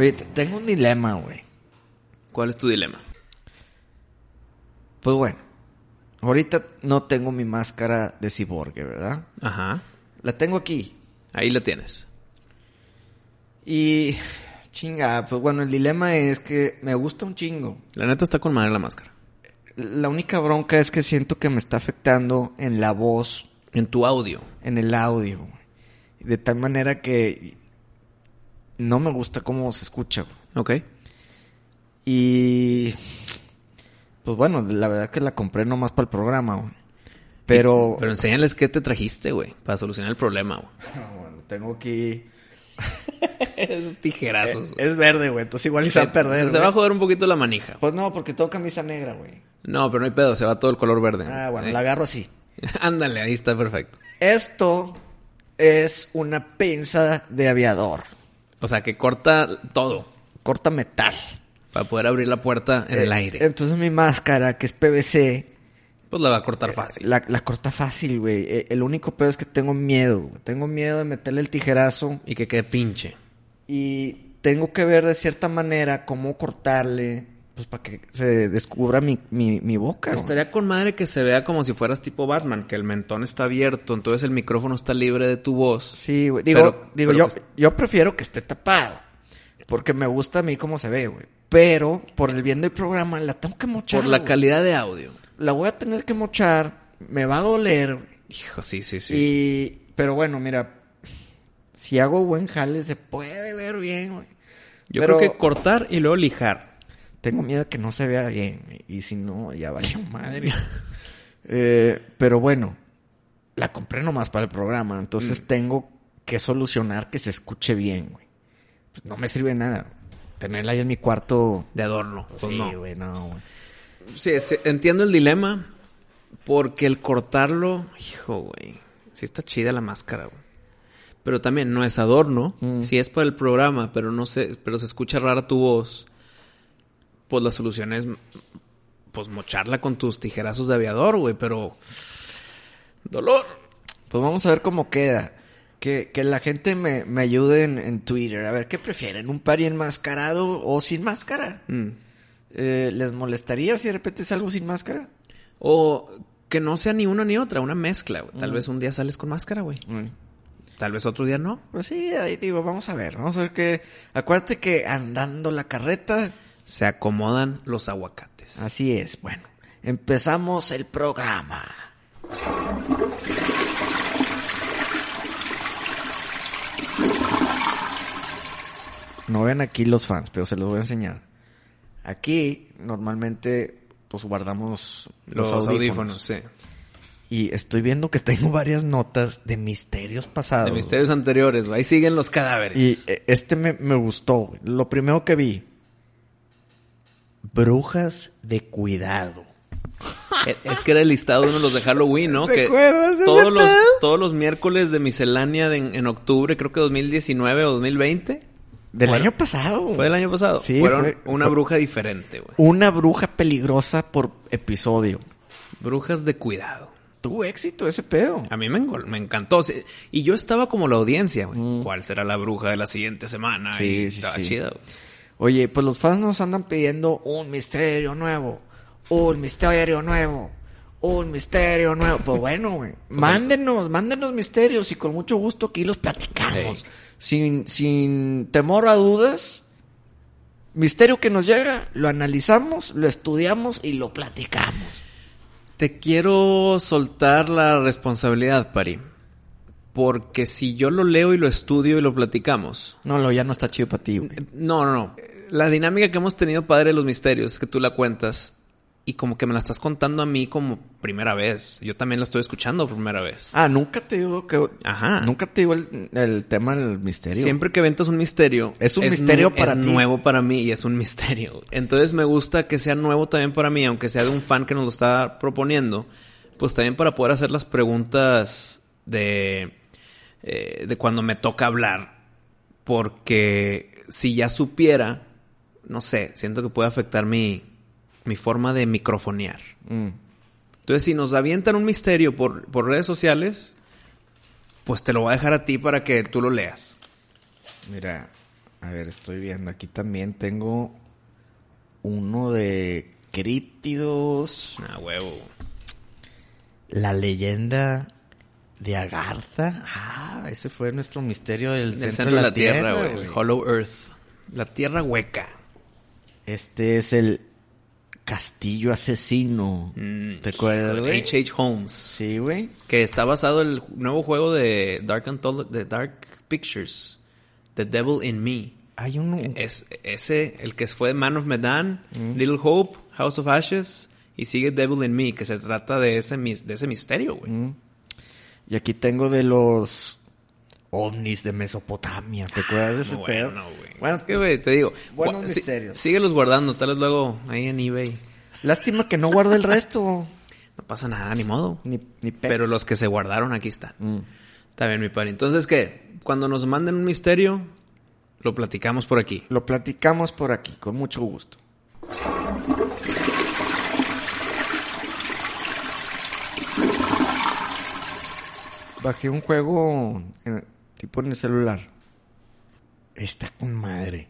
Oye, te- tengo un dilema, güey. ¿Cuál es tu dilema? Pues bueno, ahorita no tengo mi máscara de ciborgue, ¿verdad? Ajá. La tengo aquí. Ahí la tienes. Y chinga, pues bueno, el dilema es que me gusta un chingo. La neta está con madre la máscara. La única bronca es que siento que me está afectando en la voz, En tu audio. en el audio. De tal manera que no me gusta cómo se escucha. güey. Ok. Y pues bueno, la verdad que la compré nomás para el programa. güey. Pero, Pero enséñales qué te trajiste, güey. Para solucionar el problema, güey. Ah, bueno, tengo aquí Esos tijerazos. güey. es verde, güey, entonces igual y se va a perder. Se va a joder un poquito la manija. Pues no, porque tengo camisa negra, güey. No, pero no hay pedo. Se va todo el color verde. Ah, bueno, Eh. la agarro así. Ándale, ahí está perfecto. Esto es una pinza de aviador. O sea, que corta todo. Corta metal. Para poder abrir la puerta en el Eh, aire. Entonces mi máscara, que es PVC, pues la va a cortar fácil. la, la corta fácil, güey. Eh, El único peor es que tengo miedo. güey. Tengo miedo de meterle el tijerazo Y que quede pinche. y tengo que ver de cierta manera cómo cortarle, pues para que se descubra mi, mi, mi boca. güey. Estaría con madre que se vea como si fueras tipo Batman, que el mentón está abierto, entonces el micrófono está libre de tu voz. Sí, güey. Digo, Pero- digo pero yo, pues- yo prefiero que esté tapado. Porque me gusta a mí cómo se ve, güey. Pero, por el bien del programa, la tengo que mochar. Por la güey. calidad de audio. La voy a tener que mochar. Me va a doler. Hijo, sí, sí, sí. Y... Pero bueno, mira. Si hago buen jale, se puede ver bien, güey. Yo pero- creo que cortar y luego lijar. Tengo miedo de que no se vea bien. Y si no, ya valió madre. Eh, pero bueno. La compré nomás para el programa. Mm. Entonces tengo que solucionar que se escuche bien, güey. Pues no me sirve nada. Tenerla ahí en mi cuarto... De adorno. Pues sí, no. güey, no, güey. Sí, sí, entiendo el dilema. Porque el cortarlo, hijo, güey. Sí está chida la máscara, güey. Pero también no es adorno. Mm. Sí es para el programa, pero no sé, pero se escucha rara tu voz. Pues la solución es pues mocharla con tus tijerazos de aviador, güey, pero dolor. Pues vamos a ver cómo queda. Que, que la gente me, me ayude en, en Twitter. A ver, ¿qué prefieren? ¿Un pari enmascarado o sin máscara? Mm. Eh, ¿Les molestaría si de repente salgo sin máscara? O que no sea ni una ni otra, una mezcla, güey. Tal vez un día sales con máscara, güey. Tal vez otro día no. Pues sí, ahí digo, vamos a ver. Vamos a ver que... Acuérdate que andando la carreta... Se acomodan los aguacates. Así es, bueno. Empezamos el programa. No ven aquí los fans, pero se los voy a enseñar. Aquí normalmente pues guardamos los, Los, audífonos. audífonos, sí. Y estoy viendo que tengo varias notas de misterios pasados. De misterios anteriores, güey. Ahí siguen los cadáveres. Y eh, este me, me gustó. Lo primero que vi. Brujas de cuidado. Eh, Es que era el listado de uno de los de Halloween, ¿no? ¿Te que acuerdas de todos ese los, pedo? todos los miércoles de miscelánea de en, en octubre, creo que 2019 o 2020. Del Bueno, año pasado. güey. Fue del año pasado. Sí, Fueron fue- una fue- bruja diferente, güey. Una bruja peligrosa por episodio. Brujas de cuidado. Tuvo éxito ese pedo. A mí me, encantó. Sí, Y yo estaba como la audiencia, güey. Mm. ¿Cuál será la bruja de la siguiente semana? Sí, y sí, estaba sí. chida, güey. Oye, pues los fans nos andan pidiendo un misterio nuevo. Un misterio nuevo. Un misterio nuevo. Pues bueno, güey. Mándenos, mándenos misterios y con mucho gusto aquí los platicamos. Sin, sin temor a dudas, Misterio que nos llega, lo analizamos, lo estudiamos y lo platicamos. Te quiero soltar la responsabilidad, Pari. Porque si yo lo leo y lo estudio y lo platicamos. No, lo ya no está chido para ti, güey. No, no, no. La dinámica que hemos tenido, padre de los misterios, es que tú la cuentas y como que me la estás contando a mí como primera vez. Yo también la estoy escuchando por primera vez. Ah, nunca te digo que... Ajá. Nunca te digo el, el tema del misterio. Siempre que ventas un misterio, Es un misterio para es ti. nuevo para mí y es un misterio. Entonces me gusta que sea nuevo también para mí, aunque sea de un fan que nos lo está proponiendo, pues también para poder hacer las preguntas de, eh, de cuando me toca hablar. Porque si ya supiera, no sé, siento que puede afectar mi, mi forma de microfonear. Mm. Entonces, si nos avientan un misterio por, por redes sociales, pues te lo voy a dejar a ti para que tú lo leas. Mira, a ver, estoy viendo. Aquí también tengo uno de críptidos. Ah, huevo. La leyenda de Agartha. Ah, ese fue nuestro misterio del Del centro, de la, tierra, tierra, güey. El Hollow Earth. La tierra hueca. Este es el castillo asesino. Mm, ¿Te acuerdas, güey? H.H. Holmes. Sí, güey. Que está basado en el nuevo juego de Dark, Antholo- de Dark Pictures. The Devil in Me. Hay uno. Es ese, el que fue Man of Medan, Little Hope, House of Ashes y sigue Devil in Me, que se trata de ese, mis- de ese misterio, güey. Mm. Y aquí tengo de los ovnis de Mesopotamia. ¿Te acuerdas de ese No, pedo? bueno, güey. Bueno, es que, güey, te digo. Buenos sí- misterios. síguelos guardando, tal vez luego ahí en eBay. Lástima que no guarde el resto. No pasa nada, ni modo. Ni, ni. Pero los que se guardaron aquí están. Mm. Está bien, mi padre. Entonces, ¿qué? Cuando nos manden un misterio, lo platicamos por aquí. Lo platicamos por aquí, con mucho gusto. Bajé un juego en- tipo en el celular. Está con madre.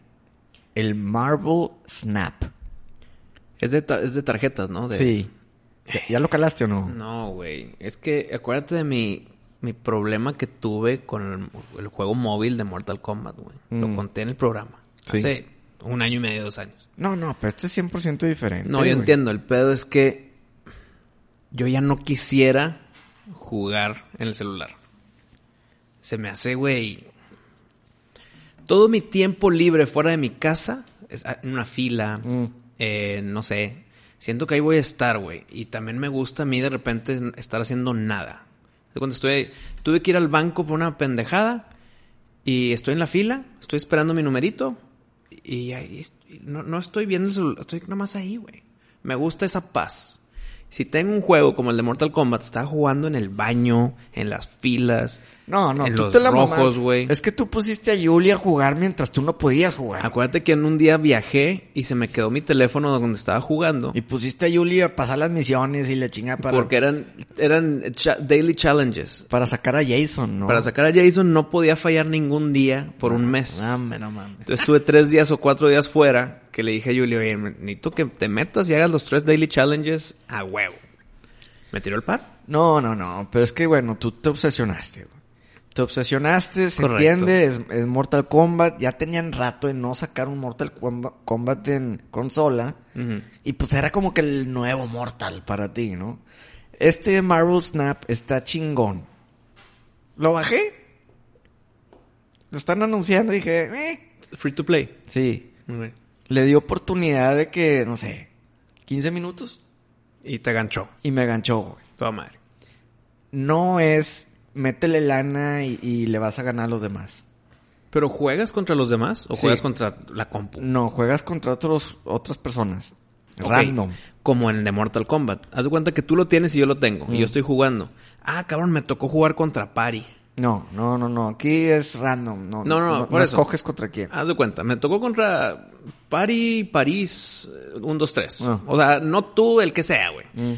El Marvel Snap. Es de, es de tarjetas, ¿no? De- Sí. ¿Ya, lo calaste o no? No, güey. Es que acuérdate de mi, mi problema que tuve con el, el juego móvil de Mortal Kombat, güey. Lo Mm. conté en el programa. Sí. Hace un año y medio, dos años. No, no, pero este es 100% diferente. No, yo entiendo. El pedo es que yo ya no quisiera jugar en el celular. Se me hace, güey. Todo mi tiempo libre fuera de mi casa, ah, en una fila, Mm. eh, no sé. Siento que ahí voy a estar, güey. Y también me gusta a mí de repente estar haciendo nada. Cuando estoy, tuve que ir al banco por una pendejada y estoy en la fila, estoy esperando mi numerito y ahí no, no estoy viendo el celular, estoy nada más ahí, güey. Me gusta esa paz. Si tengo un juego como el de Mortal Kombat, estaba jugando en el baño, en las filas. No, no, en tú los te la rojos, güey. Es que tú pusiste a Julia a jugar mientras tú no podías jugar. Acuérdate que en un día viajé y se me quedó mi teléfono donde estaba jugando. Y pusiste a Julia a pasar las misiones y la chinga para, Porque eran, eran cha- daily challenges. para sacar a Jason, ¿no? Para sacar a Jason no podía fallar ningún día por un mes. No, hombre, no mames. Entonces estuve tres días o cuatro días fuera que le dije a Julio, oye, necesito que te metas y hagas los tres daily challenges a huevo. ¿Me tiró el par? No, no, no. Pero es que, bueno, tú te obsesionaste, güey. Te obsesionaste, se Correcto. entiende, es, es Mortal Kombat. Ya tenían rato de no sacar un Mortal Komba- Kombat en consola. Y pues era como que el nuevo Mortal para ti, ¿no? Este Marvel Snap está chingón. Lo bajé. Lo están anunciando y dije, eh. Free to play. Sí. Le di oportunidad de que, no sé, 15 minutos. Y te ganchó. Y me ganchó, güey. Toda madre. No es métele lana y, y le vas a ganar a los demás. ¿Pero juegas contra los demás o Sí. juegas contra la compu? No, juegas contra otros, otras personas. Random. Como en el de Mortal Kombat. Haz de cuenta que tú lo tienes y yo lo tengo. Y Mm. yo estoy jugando. Ah, cabrón, me tocó jugar contra Pari. No, no, no, no. Aquí es random. No, No, no, no, por no eso. escoges contra quién. Haz de cuenta, me tocó contra Pari, París, 1, 2, 3. Ah. O sea, no tú, el que sea, güey. Mm.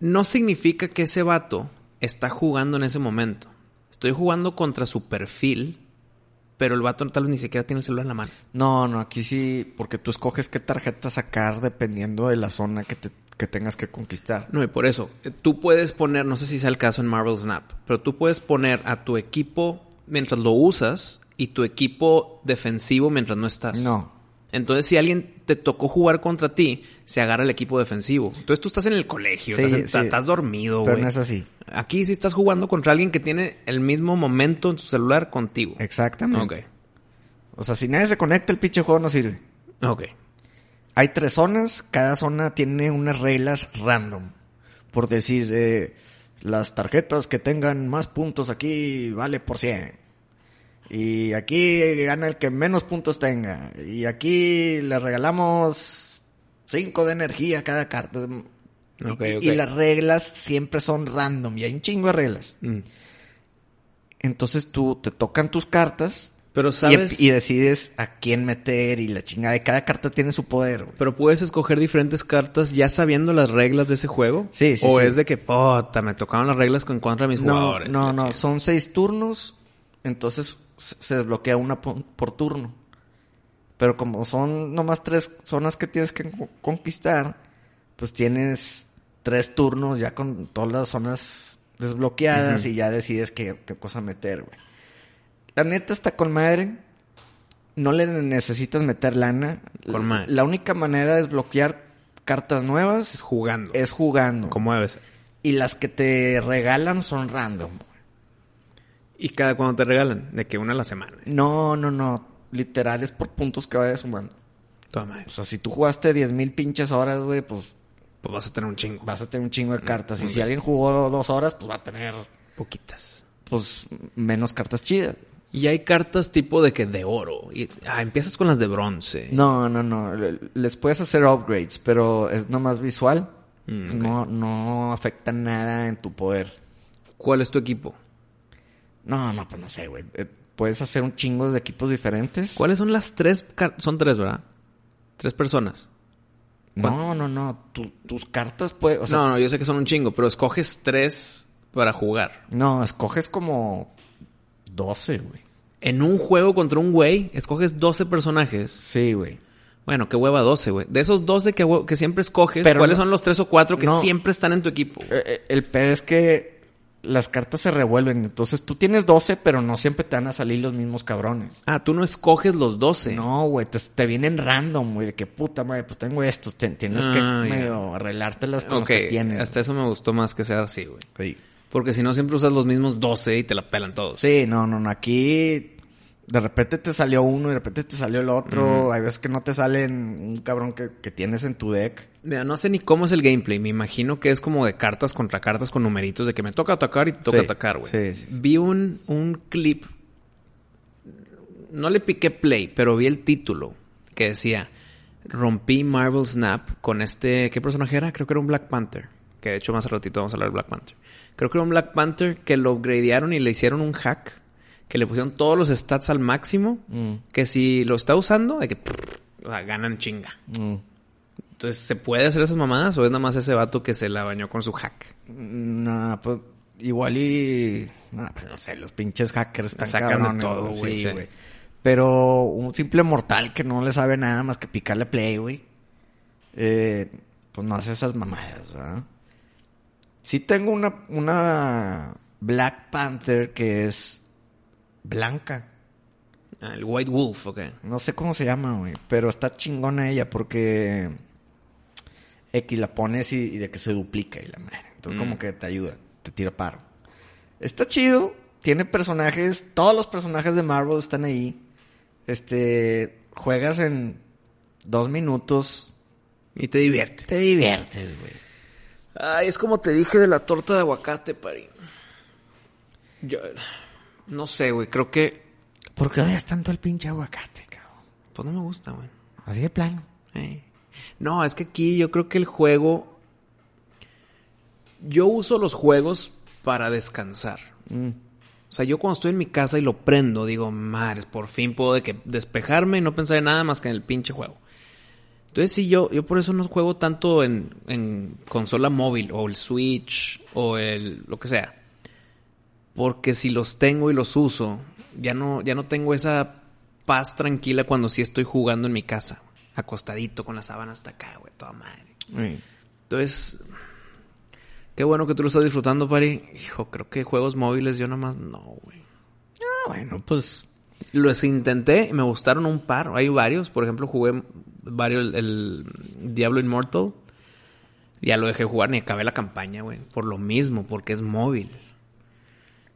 No significa que ese vato está jugando en ese momento. Estoy jugando contra su perfil, pero el vato tal vez ni siquiera tiene el celular en la mano. No, no, aquí sí, porque tú escoges qué tarjeta sacar dependiendo de la zona que, te, que tengas que conquistar. No, y por eso, eh, tú puedes poner, no sé si sea el caso en Marvel Snap, pero tú puedes poner a tu equipo mientras lo usas y tu equipo defensivo mientras no estás. No. Entonces, si alguien te tocó jugar contra ti, se agarra el equipo defensivo. Entonces, tú estás en el colegio, Sí, estás, en- sí. estás dormido, Pero güey. no es así. Aquí sí estás jugando contra alguien que tiene el mismo momento en su celular contigo. Exactamente. Ok. O sea, si nadie se conecta, el pinche juego no sirve. Ok. Hay tres zonas, cada zona tiene unas reglas random. Por decir, eh, las tarjetas que tengan más puntos aquí vale por 100. Y aquí gana el que menos puntos tenga. Y aquí le regalamos 5 de energía a cada carta. Y- las reglas siempre son random y hay un chingo de reglas. Mm. Entonces tú te tocan tus cartas Pero sabes... y decides a quién meter y la chingada de cada carta tiene su poder. güey. Pero puedes escoger diferentes cartas ya sabiendo las reglas de ese juego. Sí, sí, O sí. es de que, puta, me tocaron las reglas con contra mis No, jugadores. no, no, chingada. son seis turnos, entonces se desbloquea una por, por turno. Pero como son nomás tres zonas que tienes que co- conquistar, pues tienes tres turnos ya con todas las zonas desbloqueadas y ya decides qué, qué cosa meter, güey. La neta está con madre. No le necesitas meter lana. Con madre. La única manera de desbloquear cartas Es nuevas jugando. es jugando. Como debe ser. Y las que te regalan son random. Y cada cuando te regalan, de que una a la semana. No, no, no. Literal es por puntos que vayas sumando. Madre. O sea, si tú jugaste 10.000 pinches horas, güey, pues Pues vas a tener un chingo. vas a tener un chingo de cartas. Y si alguien jugó dos horas, pues va a tener, Poquitas. pues, menos cartas chidas. Y hay cartas tipo de que de oro. Y, ah, empiezas con las de bronce. No, no, no. Le- Les puedes hacer upgrades, pero es nomás visual. Mm. No, no afecta nada en tu poder. ¿Cuál es tu equipo? No, no, pues no sé, güey. Eh, Puedes hacer un chingo de equipos diferentes. ¿Cuáles son las tres? Son tres, ¿verdad? Tres personas. No, no, no. Tu- tus cartas pueden... O sea, no, no, yo sé que son un chingo, pero escoges tres para jugar. No, escoges como 12, güey. En un juego contra un güey, escoges 12 personajes. Sí, güey. Bueno, qué hueva 12, güey. De esos 12 que, siempre escoges, Pero ¿cuáles no- son los tres o cuatro que no. siempre están en tu equipo? Eh, eh, El pedo es que las cartas se revuelven. Entonces tú tienes 12, pero no siempre te van a salir los mismos cabrones. Ah, tú no escoges los 12. No, güey, te, te vienen random, güey. De que puta madre, pues tengo estos. te- tienes Ah, que ya. medio arreglártelas con los Ok, que tienes. hasta eso me gustó más que sea así, güey. Sí. Porque si no, siempre usas los mismos 12 y te la pelan todos. Sí, no, no, no. Aquí de repente te salió uno y de repente te salió el otro. Hay veces que no te salen un cabrón que, que tienes en tu deck. Mira, no sé ni cómo es el gameplay. Me imagino que es como de cartas contra cartas con numeritos de que me toca atacar y te toca Sí, atacar, güey. sí, sí. Vi un, un clip. No le piqué play, pero vi el título que decía rompí Marvel Snap con este. ¿Qué personaje era? Creo que era un Black Panther. Que de hecho más ratito vamos a hablar de Black Panther. Creo que era un Black Panther que lo upgradearon y le hicieron un hack. Que le pusieron todos los stats al máximo. Mm, Que si lo está usando, de que o sea, ganan chinga. mm. Entonces, ¿se puede hacer esas mamadas o es nada más ese vato que se la bañó con su hack? Nah, pues igual y... Nah, pues no sé, los pinches hackers están Sacan de todo, güey, güey, sí, sí. güey. Pero un simple mortal que no le sabe nada más que picarle play, güey. eh, pues no hace esas mamadas, ¿verdad? Sí tengo una, una Black Panther que es blanca. Ah, el White Wolf, ok. No sé cómo se llama, güey. Pero está chingona ella porque... X la pones y, y de que se duplica y la madre. Entonces Mm. como que te ayuda, te tira paro. Está chido. Tiene personajes, todos los personajes de Marvel están ahí. Este, juegas en dos minutos. Y te divierte. Te diviertes, güey. Ay, es como te dije de la torta de aguacate, pari. Yo... No sé, güey. Creo que... ¿Por qué odias tanto el pinche aguacate, cabrón? Pues no me gusta, güey. Así de plano. Eh. No, es que aquí yo creo que el juego... Yo uso los juegos para descansar. Mm. O sea, yo cuando estoy en mi casa y lo prendo, digo, madres, por fin puedo de que despejarme y no pensar en nada más que en el pinche juego. Entonces sí, yo, yo por eso no juego tanto en, en consola móvil o el Switch o el lo que sea. Porque si los tengo y los uso, ya no, ya no tengo esa paz tranquila cuando sí estoy jugando en mi casa. Acostadito con la sábana hasta acá, güey, toda madre. Sí. Entonces, qué bueno que tú lo estás disfrutando, Pari. Hijo, creo que juegos móviles yo nada más no, güey. Ah, bueno, pues... Los intenté y me gustaron un par. Hay varios. Por ejemplo, jugué varios el, el Diablo Immortal. Ya lo dejé jugar ni acabé la campaña, güey. Por lo mismo, porque es móvil.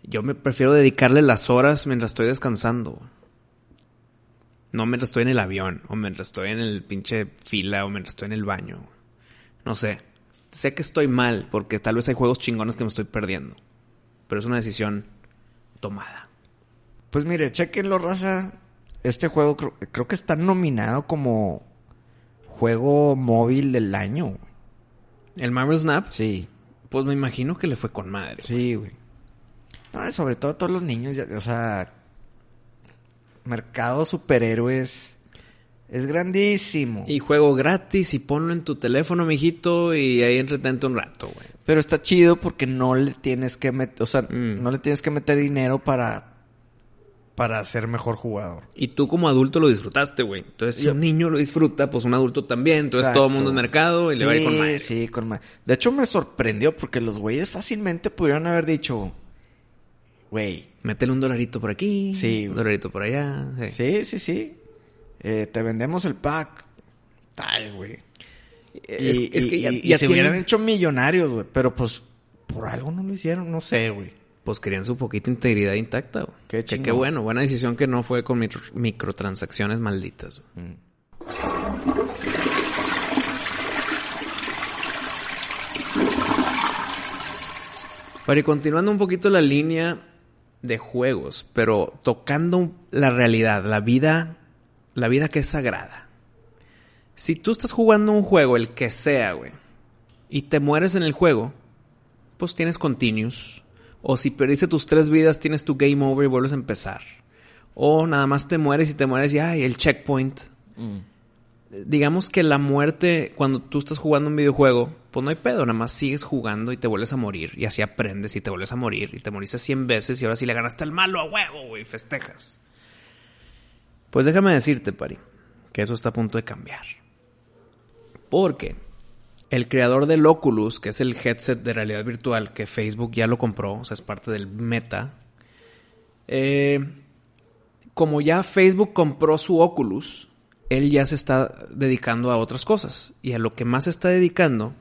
Yo me prefiero dedicarle las horas mientras estoy descansando. No mientras estoy en el avión, o mientras estoy en el pinche fila, o mientras estoy en el baño. No sé. Sé que estoy mal, porque tal vez hay juegos chingones que me estoy perdiendo. Pero es una decisión tomada. Pues mire, chequenlo, raza. Este juego creo, creo que está nominado como juego móvil del año. ¿El Marvel Snap? Sí, Pues me imagino que le fue con madre. sí, güey. No, sobre todo a todos los niños, ya- o sea, mercado superhéroes es grandísimo. Y juego gratis y ponlo en tu teléfono, mijito, y ahí entretente un rato, güey. Pero está chido porque no le tienes que meter, o sea, Mm. no le tienes que meter dinero para para ser mejor jugador. Y tú como adulto lo disfrutaste, güey. Entonces, si un niño lo disfruta, pues un adulto también. Entonces, Exacto. todo el mundo es mercado y le va a ir con madre. Sí, con madre. De hecho, me sorprendió porque los güeyes fácilmente pudieron haber dicho, güey, Métele un dolarito por aquí, Sí, un dolarito por allá. sí. sí, sí, sí, eh, te vendemos el pack, tal, güey. Es, Y, es que y- ya, y- y ya se tienen- hubieran hecho millonarios, güey. Pero pues, por algo no lo hicieron, no sé, güey. Pues querían su poquita integridad intacta, güey. Qué Que qué bueno. Buena decisión que no fue con micro- microtransacciones malditas, güey. Para ir continuando un poquito la línea de juegos, pero tocando la realidad, la vida, la vida que es sagrada. Si tú estás jugando un juego, el que sea, güey, y te mueres en el juego, pues tienes continues. O si perdiste tus tres vidas, tienes tu game over y vuelves a empezar. O nada más te mueres y te mueres y ay, el checkpoint. Digamos que la muerte, cuando tú estás jugando un videojuego, pues no hay pedo, nada más sigues jugando y te vuelves a morir. Y así aprendes y te vuelves a morir. Y te moriste 100 veces y ahora sí le ganaste al malo a huevo, güey, festejas. Pues déjame decirte, Pari, que eso está a punto de cambiar. Porque el creador del Oculus, que es el headset de realidad virtual que Facebook ya lo compró, o sea, es parte del Meta. eh, como ya Facebook compró su Oculus, él ya se está dedicando a otras cosas. Y a lo que más se está dedicando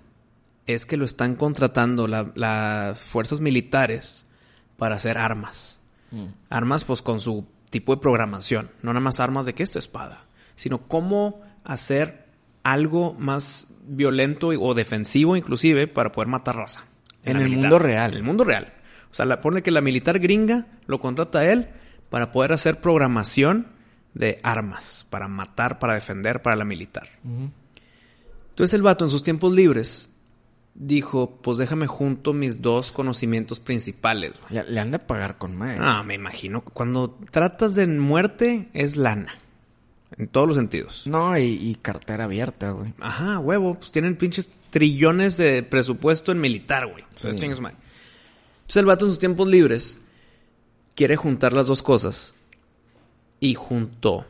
es que lo están contratando la- las fuerzas militares para hacer armas. Armas, pues con su tipo de programación. No nada más armas de que esto es espada, sino cómo hacer algo más violento o defensivo, inclusive, para poder matar raza. En el militar. mundo real. En el mundo real. O sea, la, pone que la militar gringa lo contrata a él para poder hacer programación de armas, para matar, para defender, para la militar. Entonces el vato en sus tiempos libres dijo, pues déjame junto mis dos conocimientos principales. Le, le han de pagar con madre. Ah, me imagino. Cuando tratas de muerte es lana. En todos los sentidos. No, y, y cartera abierta, güey. Ajá, huevo. Pues tienen pinches trillones de presupuesto en militar, güey. Sí. Entonces. Entonces el vato en sus tiempos libres quiere juntar las dos cosas. Y juntó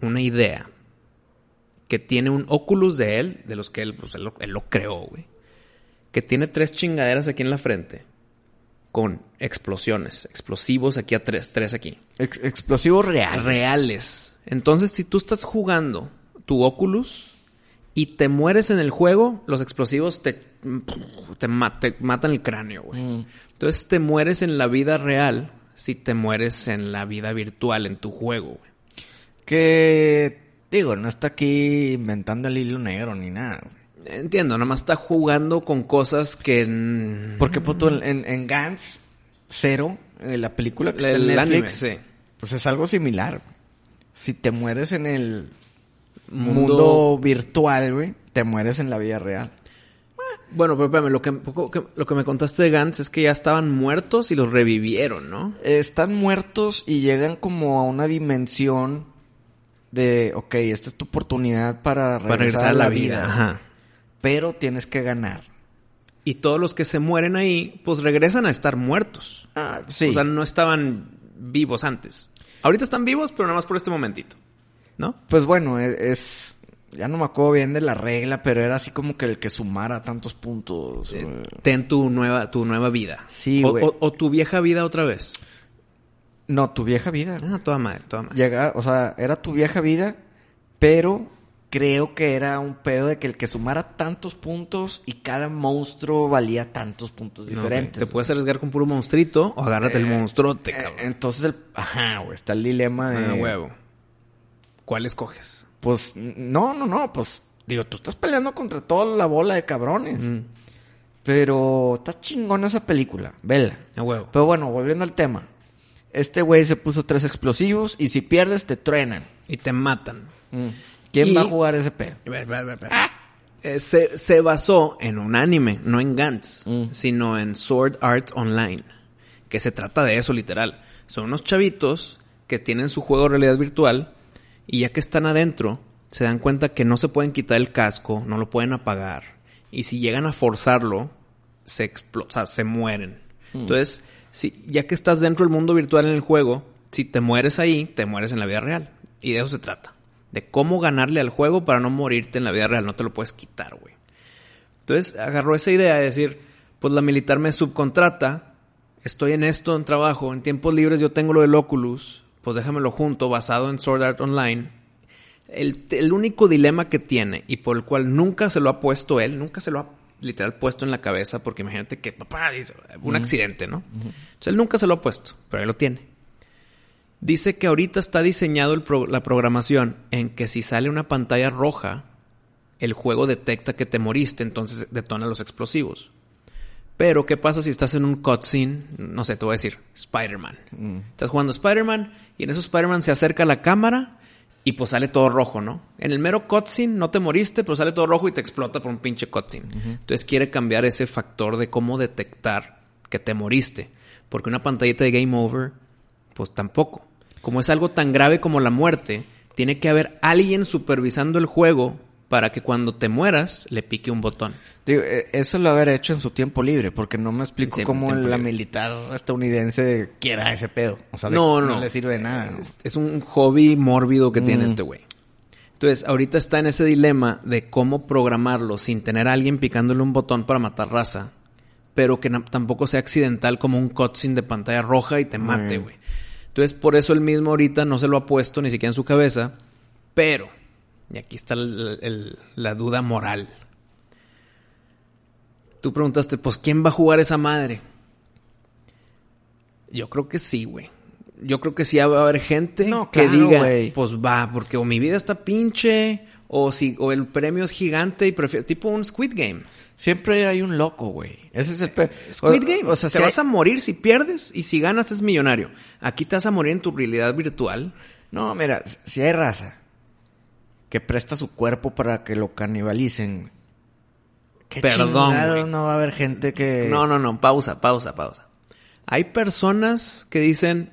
una idea que tiene un Oculus de él, de los que él, pues, él, lo, él lo creó, güey. Que tiene tres chingaderas aquí en la frente. Con explosiones, explosivos aquí a tres, tres aquí Ex- explosivos reales. reales. Entonces, si tú estás jugando tu Oculus y te mueres en el juego, los explosivos te, te matan el cráneo, güey. Mm. Entonces, te mueres en la vida real si te mueres en la vida virtual, en tu juego, güey. Que, digo, no está aquí inventando el hilo negro ni nada. güey. Entiendo, nada más está jugando con cosas que... mm, Porque, puto, en, en, en Gantz Zero, eh, la película que está en anime, Netflix, sí. pues es algo similar. Si te mueres en el Mundo- mundo, virtual, güey, te mueres en la vida real. Bueno, pero espérame, lo que, lo que me contaste de Gantz es que ya estaban muertos y los revivieron, ¿no? Están muertos y llegan como a una dimensión de, ok, esta es tu oportunidad para regresar, Para regresar a la vida. Ajá. Pero tienes que ganar. Y todos los que se mueren ahí, pues regresan a estar muertos. Ah, sí. O sea, no estaban vivos antes. Ahorita están vivos, pero nada más por este momentito. ¿No? Pues bueno, e- es, Ya no me acuerdo bien de la regla, pero era así como que el que sumara tantos puntos. eh. Ten tu nueva, tu nueva vida. Sí, O- güey. o, o tu vieja vida otra vez. No, tu vieja vida. Ah, toda madre, toda madre. Llega, o sea, era tu vieja vida, pero creo que era un pedo de que el que sumara tantos puntos y cada monstruo valía tantos puntos diferentes. Te puedes arriesgar con puro monstruito o agárrate el Eh, monstruote, Eh, cabrón. entonces, el, ajá, güey, está el dilema de... Ah, huevo. ¿Cuál escoges? Pues, no, no, no, pues, digo, tú estás peleando contra toda la bola de cabrones. Mm, Pero está chingona esa película, vela. a huevo. Pero bueno, volviendo al tema. Este güey se puso tres explosivos y si pierdes te truenan. Y te matan. ¿Quién Y- va a jugar ese pedo? Eh, se, se basó en un anime, no en Gantz, Mm. sino en Sword Art Online, que se trata de eso literal. Son unos chavitos que tienen su juego de realidad virtual y ya que están adentro, se dan cuenta que no se pueden quitar el casco, no lo pueden apagar. Y si llegan a forzarlo, se explo- o sea, se mueren. Entonces, si, ya que estás dentro del mundo virtual en el juego, si te mueres ahí, te mueres en la vida real. Y de eso se trata. De cómo ganarle al juego para no morirte en la vida real. No te lo puedes quitar, güey. Entonces agarró esa idea de decir, pues la militar me subcontrata, estoy en esto, en trabajo, en tiempos libres yo tengo lo del Oculus, pues déjamelo junto, basado en Sword Art Online. El, el único dilema que tiene y por el cual nunca se lo ha puesto él, nunca se lo ha literal puesto en la cabeza, porque imagínate que papá, un accidente, ¿no? Entonces él nunca se lo ha puesto, pero él lo tiene. Dice que ahorita está diseñado el pro- la programación en que si sale una pantalla roja, el juego detecta que te moriste, entonces detona los explosivos. Pero, ¿qué pasa si estás en un cutscene? No sé, te voy a decir, Spider-Man. Estás jugando Spider-Man y en eso Spider-Man se acerca a la cámara y pues sale todo rojo, ¿no? En el mero cutscene no te moriste, pero sale todo rojo y te explota por un pinche cutscene. Entonces quiere cambiar ese factor de cómo detectar que te moriste. Porque una pantallita de Game Over, pues tampoco. Como es algo tan grave como la muerte, tiene que haber alguien supervisando el juego para que cuando te mueras le pique un botón. Digo, eh, eso lo haber hecho en su tiempo libre, porque no me explico Sí, cómo la libre. militar estadounidense quiera ese pedo. O sea, de- no, no, le sirve de nada. ¿no? Es, es un hobby mórbido que tiene Mm. este güey. Entonces, ahorita está en ese dilema de cómo programarlo sin tener a alguien picándole un botón para matar raza, pero que tampoco sea accidental como un cutscene de pantalla roja y te mate, Mm. güey. Entonces, por eso él mismo ahorita no se lo ha puesto ni siquiera en su cabeza, pero, y aquí está el- el- la duda moral. Tú preguntaste, pues, ¿quién va a jugar esa madre? Yo creo que sí, güey. Yo creo que sí va a haber gente No, que claro, diga, pues va, porque o mi vida está pinche, o si, o el premio es gigante y prefiero, tipo un Squid Game. Siempre hay un loco, güey. Ese es el pedo. Squid Game, o sea, si te hay- vas a morir si pierdes y si ganas es millonario. Aquí te vas a morir en tu realidad virtual. No, mira, si hay raza que presta su cuerpo para que lo canibalicen. ¿Qué Perdón, güey. no va a haber gente que... No, no, no, pausa, pausa, pausa. Hay personas que dicen,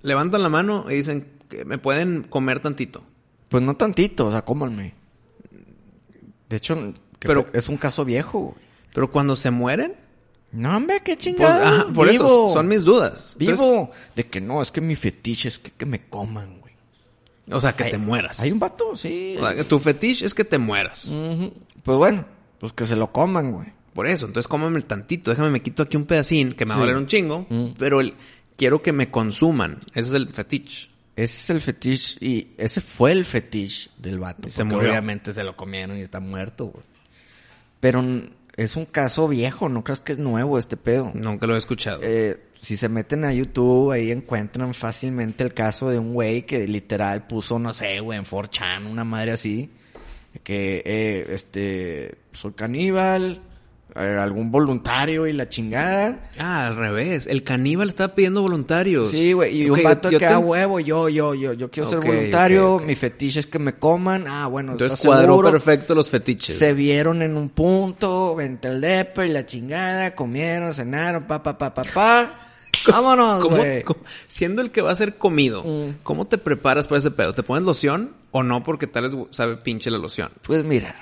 levantan la mano y dicen que me pueden comer tantito. Pues no tantito, o sea, cómanme. De hecho, Pero- es un caso viejo, güey. Pero cuando se mueren, No, hombre, qué chingado. ajá, por vivo, eso son mis dudas. Vivo. Entonces, de que no, es que mi fetiche es que, que me coman. O sea, que Hay- te mueras. Hay un vato, sí. O sea, que tu fetiche es que te mueras. Pues bueno, pues que se lo coman, güey. Por eso, entonces cómeme tantito, déjame me quito aquí un pedacín que me va a Sí. doler un chingo, Mm. pero el, quiero que me consuman. Ese es el fetiche. Ese es el fetiche y ese fue el fetiche del vato. Y se murió. Obviamente se lo comieron y está muerto, güey. Pero es un caso viejo, no creas que es nuevo este pedo. Nunca lo he escuchado. Eh, si se meten a YouTube, ahí encuentran fácilmente el caso de un güey que literal puso, no sé, güey, en 4chan, una madre así, que, eh, este, soy caníbal, algún voluntario y la chingada. ah, al revés. El caníbal estaba pidiendo voluntarios. Sí, güey, y un vato yo que, te- ah, huevo, yo, yo, yo, yo quiero ser voluntario, mi fetiche es que me coman, ah, bueno, Entonces ¿estás cuadró seguro? perfecto los fetiches. Se vieron en un punto, vente al depa y la chingada, comieron, cenaron, pa, pa, pa, pa, pa. Vámonos, ¿Cómo- güey. siendo el que va a ser comido, Mm. ¿cómo te preparas para ese pedo? ¿Te pones loción o no porque tal vez sabe pinche la loción? Pues mira.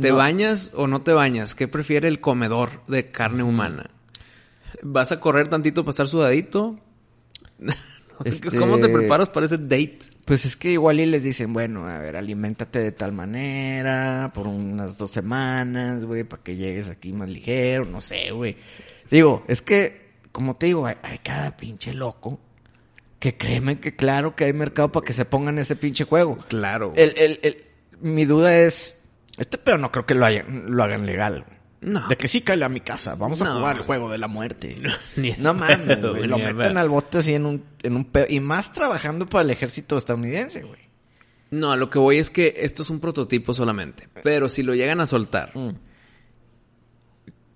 ¿Te no- bañas o no te bañas? ¿Qué prefiere el comedor de carne humana? ¿Vas a correr tantito para estar sudadito? Este- ¿Cómo te preparas para ese date? Pues es que igual y les dicen, bueno, a ver, aliméntate de tal manera por unas dos semanas, güey, para que llegues aquí más ligero, no sé, güey. Digo, es que, como te digo, hay, hay cada pinche loco Que créeme que claro que hay mercado para que se pongan ese pinche juego. Claro. El, el, el- mi duda es, este pero no creo que lo, hayan- lo hagan legal. No. De que sí cae a mi casa, vamos a jugar el juego de la muerte. No, mames, pedo, güey, lo meten pedo. al bote así en un, en un pedo. Y más trabajando para el ejército estadounidense, güey. No, a lo que voy es que esto es un prototipo solamente. Pero si lo llegan a soltar,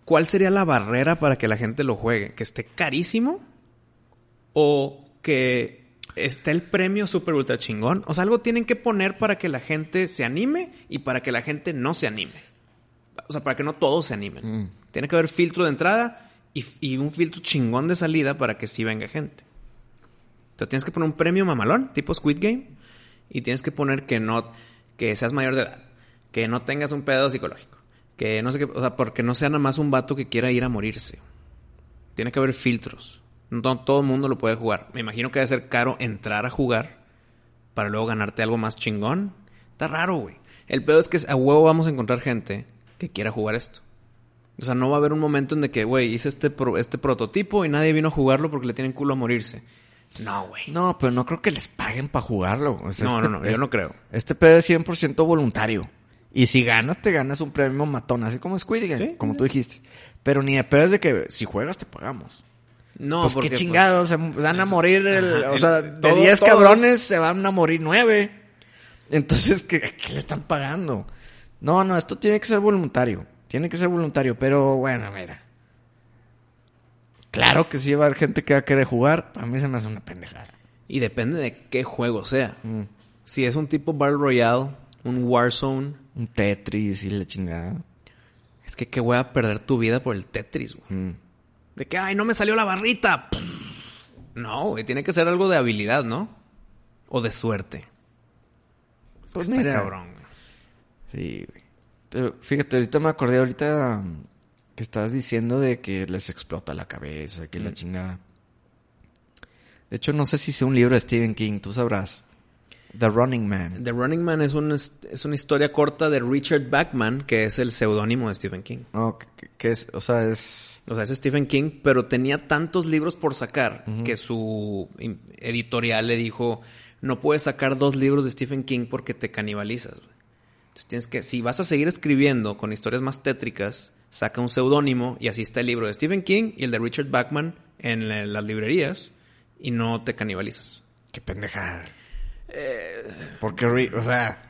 ¿cuál sería la barrera para que la gente lo juegue? ¿Que esté carísimo? ¿O que esté el premio super ultra chingón? O sea, algo tienen que poner para que la gente se anime y para que la gente no se anime. O sea, para que no todos se animen. Mm. Tiene que haber filtro de entrada y, y un filtro chingón de salida para que sí venga gente. Entonces tienes que poner un premio mamalón, tipo Squid Game, y tienes que poner que no, que seas mayor de edad, que no tengas un pedo psicológico, que no sé qué, o sea, porque no sea nada más un vato que quiera ir a morirse. Tiene que haber filtros. No todo el mundo lo puede jugar. Me imagino que debe ser caro entrar a jugar para luego ganarte algo más chingón. Está raro, güey. El pedo es que a huevo vamos a encontrar gente que quiera jugar esto. O sea, no va a haber un momento en de que, güey, hice este, pro- este prototipo y nadie vino a jugarlo porque le tienen culo a morirse. No, güey. No, pero no creo que les paguen para jugarlo. O sea, No, este- no, no, yo este- no creo. Este pedo es 100% voluntario. Y si ganas, te ganas un premio matón, así como Squid Game, Sí, como tú dijiste. Pero ni de pedo es de que si juegas, te pagamos. No, pues porque qué chingados, se van a morir, el- Ajá, o sea, el- de todo- 10 todos- cabrones se van a morir 9. Entonces, ¿qué, qué le están pagando? No, no, esto tiene que ser voluntario. Tiene que ser voluntario, pero bueno, mira. Claro que sí va a haber gente que va a querer jugar. A mí se me hace una pendejada. Y depende de qué juego sea. Mm. Si es un tipo Battle Royale, un Warzone, Un Tetris y la chingada. es que qué voy a perder tu vida por el Tetris, güey. Mm. De que, ay, no me salió la barrita. No, güey, tiene que ser algo de habilidad, ¿no? O de suerte. Pues Está mira. cabrón. güey. Sí, güey. Pero fíjate, ahorita me acordé ahorita que estabas diciendo de que les explota la cabeza, que la chingada. De hecho, no sé si sea un libro de Stephen King, tú sabrás. The Running Man. The Running Man es, un, es una historia corta de Richard Bachman, que es el seudónimo de Stephen King. No, que, que- es, o sea, es... O sea, es Stephen King, pero tenía tantos libros por sacar que su editorial le dijo, no puedes sacar dos libros de Stephen King porque te canibalizas. güey". Entonces tienes que, si vas a seguir escribiendo con historias más tétricas, saca un seudónimo y así está el libro de Stephen King y el de Richard Bachman en la- las librerías y no te canibalizas. Qué pendejada. Porque, o sea,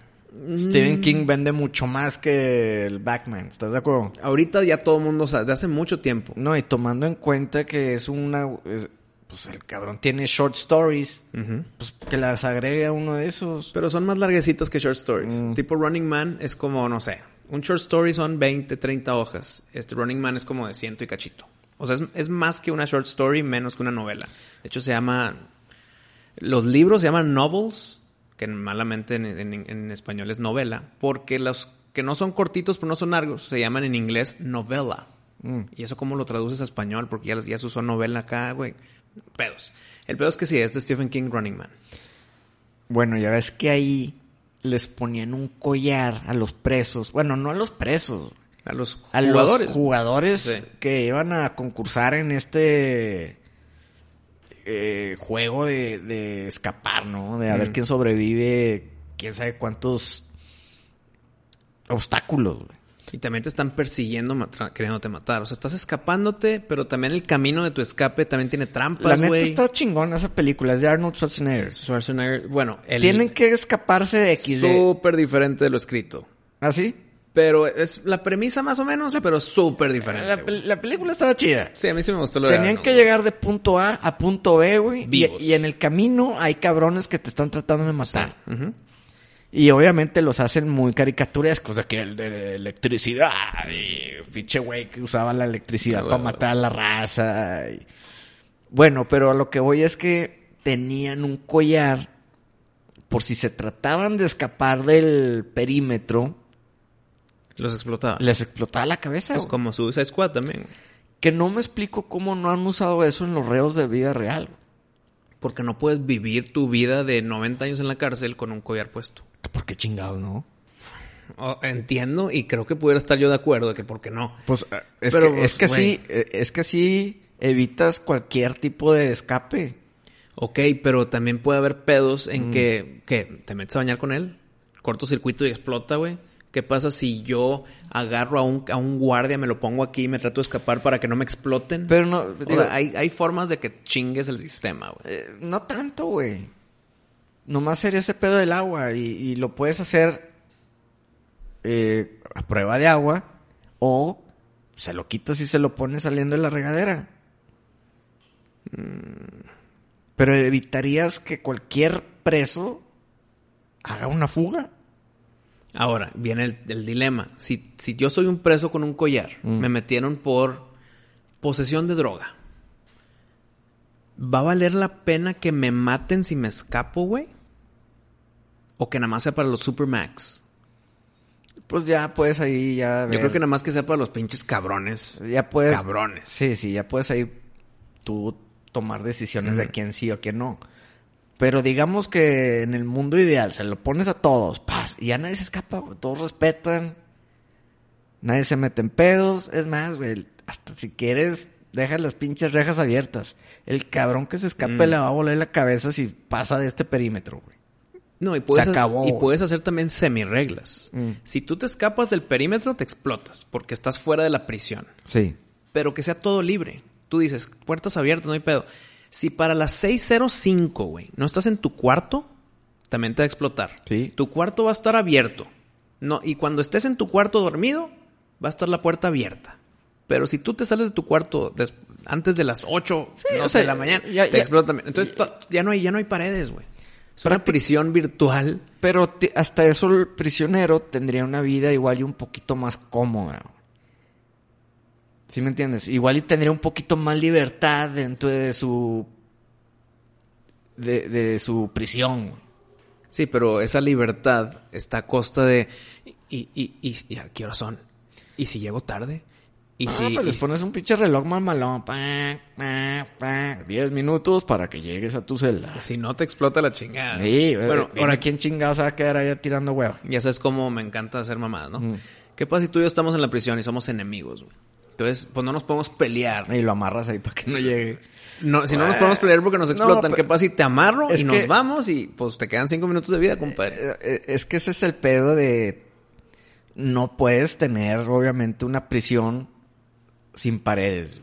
Stephen King vende mucho más que el Batman, ¿estás de acuerdo? Ahorita ya todo el mundo sabe, de hace mucho tiempo. No, y tomando en cuenta que es una... es- pues el cabrón tiene short stories, pues que las agregue a uno de esos. Pero son más larguecitos que short stories. Mm. Tipo Running Man es como, no sé, un short story son 20, 30 hojas. Este Running Man es como de ciento y cachito. O sea, es, es más que una short story, menos que una novela. De hecho, se llama... Los libros se llaman novels, que malamente en, en- en español es novela, porque los que no son cortitos pero no son largos se llaman en inglés novela. Mm. ¿Y eso cómo lo traduces a español? Porque ya, ya se usó novela acá, güey. Pedos. El pedo es que sí, es de Stephen King Running Man. Bueno, ya ves que ahí les ponían un collar a los presos. Bueno, no a los presos, A los a jugadores. los jugadores Sí. que iban a concursar en este eh, juego de, de escapar, ¿no? De a ver Mm. quién sobrevive, quién sabe cuántos obstáculos, güey. Y también te están persiguiendo, matra- queriéndote matar. O sea, estás escapándote, pero también el camino de tu escape también tiene La trampas, neta güey. está chingona esa película, es de Arnold Schwarzenegger. Schwarzenegger, bueno, el Tienen que escaparse de X. súper diferente de lo escrito. ¿Ah, sí? Pero es la premisa más o menos, pero súper diferente. La, película estaba chida. Sí, a mí sí me gustó lo Tenían que llegar de punto A a punto B, güey. Y, en el camino hay cabrones que te están tratando de matar. Y obviamente los hacen muy caricaturescos. De que el de electricidad. Y pinche güey que usaba la electricidad Ah, para matar a la raza. y- Bueno, pero a lo que voy es que tenían un collar. Por si se trataban de escapar del perímetro, Los explotaba. les explotaba la cabeza. Pues güey. como Suicide Squad también. Que no me explico cómo no han usado eso en los reos de vida real. Porque no puedes vivir tu vida de 90 años en la cárcel con un collar puesto. ¿Por qué chingados, no? Oh, entiendo y creo que pudiera estar yo de acuerdo de que por qué no. Pues eh, es Pero, que, pues, es que güey. sí, eh, es que sí evitas cualquier tipo de escape. Ok, pero también puede haber pedos en que, que te metes a bañar con él, cortocircuito y explota, güey. ¿Qué pasa si yo agarro a un, a un guardia, me lo pongo aquí y me trato de escapar para que no me exploten? Pero no, O digo, sea, hay, hay formas de que chingues el sistema, güey. eh, no tanto, güey. Nomás sería ese pedo del agua y, y lo puedes hacer eh, a prueba de agua o se lo quitas y se lo pones saliendo de la regadera. Mm, Pero evitarías que cualquier preso haga una fuga. Ahora, viene el, el dilema. Si, si yo soy un preso con un collar, Mm. me metieron por posesión de droga. ¿Va a valer la pena que me maten si me escapo, güey? ¿O que nada más sea para los Supermax? Pues ya puedes ahí ya Yo creo que nada más que sea para los pinches cabrones. ya puedes Cabrones. Sí, sí, ya puedes ahí tú tomar decisiones de quién sí o quién no. Pero digamos que en el mundo ideal se lo pones a todos, paz, y ya nadie se escapa, güey, todos respetan. Nadie se mete en pedos, es más, güey, hasta si quieres deja las pinches rejas abiertas. El cabrón que se escape Mm. le va a volar la cabeza si pasa de este perímetro, güey. No, y puedes, Se acabó, y puedes hacer también semi-reglas. Mm. Si tú te escapas del perímetro, te explotas, porque estás fuera de la prisión. Sí. pero que sea todo libre. Tú dices, puertas abiertas, no hay pedo. Si para las 6.05, güey, no estás en tu cuarto, también te va a explotar. Sí. Tu cuarto va a estar abierto. No, y cuando estés en tu cuarto dormido, va a estar la puerta abierta. Pero si tú te sales de tu cuarto antes de las 8 no o sea, de la mañana, ya- te ya- explota también. Entonces to- ya no hay, ya no hay paredes, güey. Es una prisión virtual. Pero te- hasta eso el prisionero tendría una vida igual y un poquito más cómoda. ¿Sí me entiendes? Igual y tendría un poquito más libertad dentro de su... de, de su prisión. Sí, pero esa libertad está a costa de... ¿Y, y, y, y a qué horas son? ¿Y si llego tarde? ¿Y ah, si, pues les pones un pinche reloj pa, pa, 10 minutos para que llegues a tu celda. Si no te explota la chingada. Sí, bueno, bueno, ahora ahora quién chingado se va a quedar allá tirando hueva. ya sabes cómo me encanta hacer mamadas, ¿no? Mm. ¿Qué pasa si tú y yo estamos en la prisión y somos enemigos, güey? Entonces, pues no nos podemos pelear. Y lo amarras ahí para que no llegue. No, si no nos podemos pelear porque nos No, explotan. pero- ¿Qué pasa si te amarro y nos vamos y pues te quedan cinco minutos de vida, compadre? Eh, eh, Es que ese es el pedo de... No puedes tener, obviamente, una prisión sin paredes.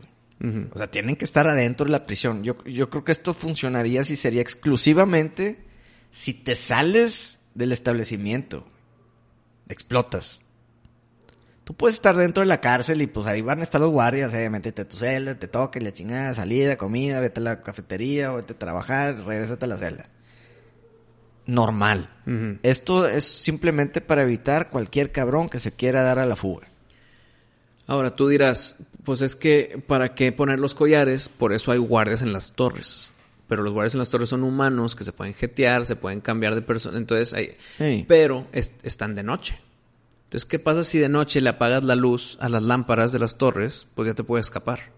O sea, tienen que estar adentro de la prisión. Yo, yo creo que esto funcionaría si sería exclusivamente si te sales del establecimiento. Explotas. Tú puedes estar dentro de la cárcel y pues ahí van a estar los guardias, eh, métete a tu celda, te toca la chingada, salida, comida, vete a la cafetería, vete a trabajar, regrésate a la celda. Normal. Esto es simplemente para evitar cualquier cabrón que se quiera dar a la fuga. Ahora tú dirás, pues es que ¿para qué poner los collares? Por eso hay guardias en las torres. Pero los guardias en las torres son humanos que se pueden jetear, se pueden cambiar de persona. Entonces, hay... Sí. pero es- están de noche. Entonces, ¿qué pasa si de noche le apagas la luz a las lámparas de las torres? Pues ya te puedes escapar.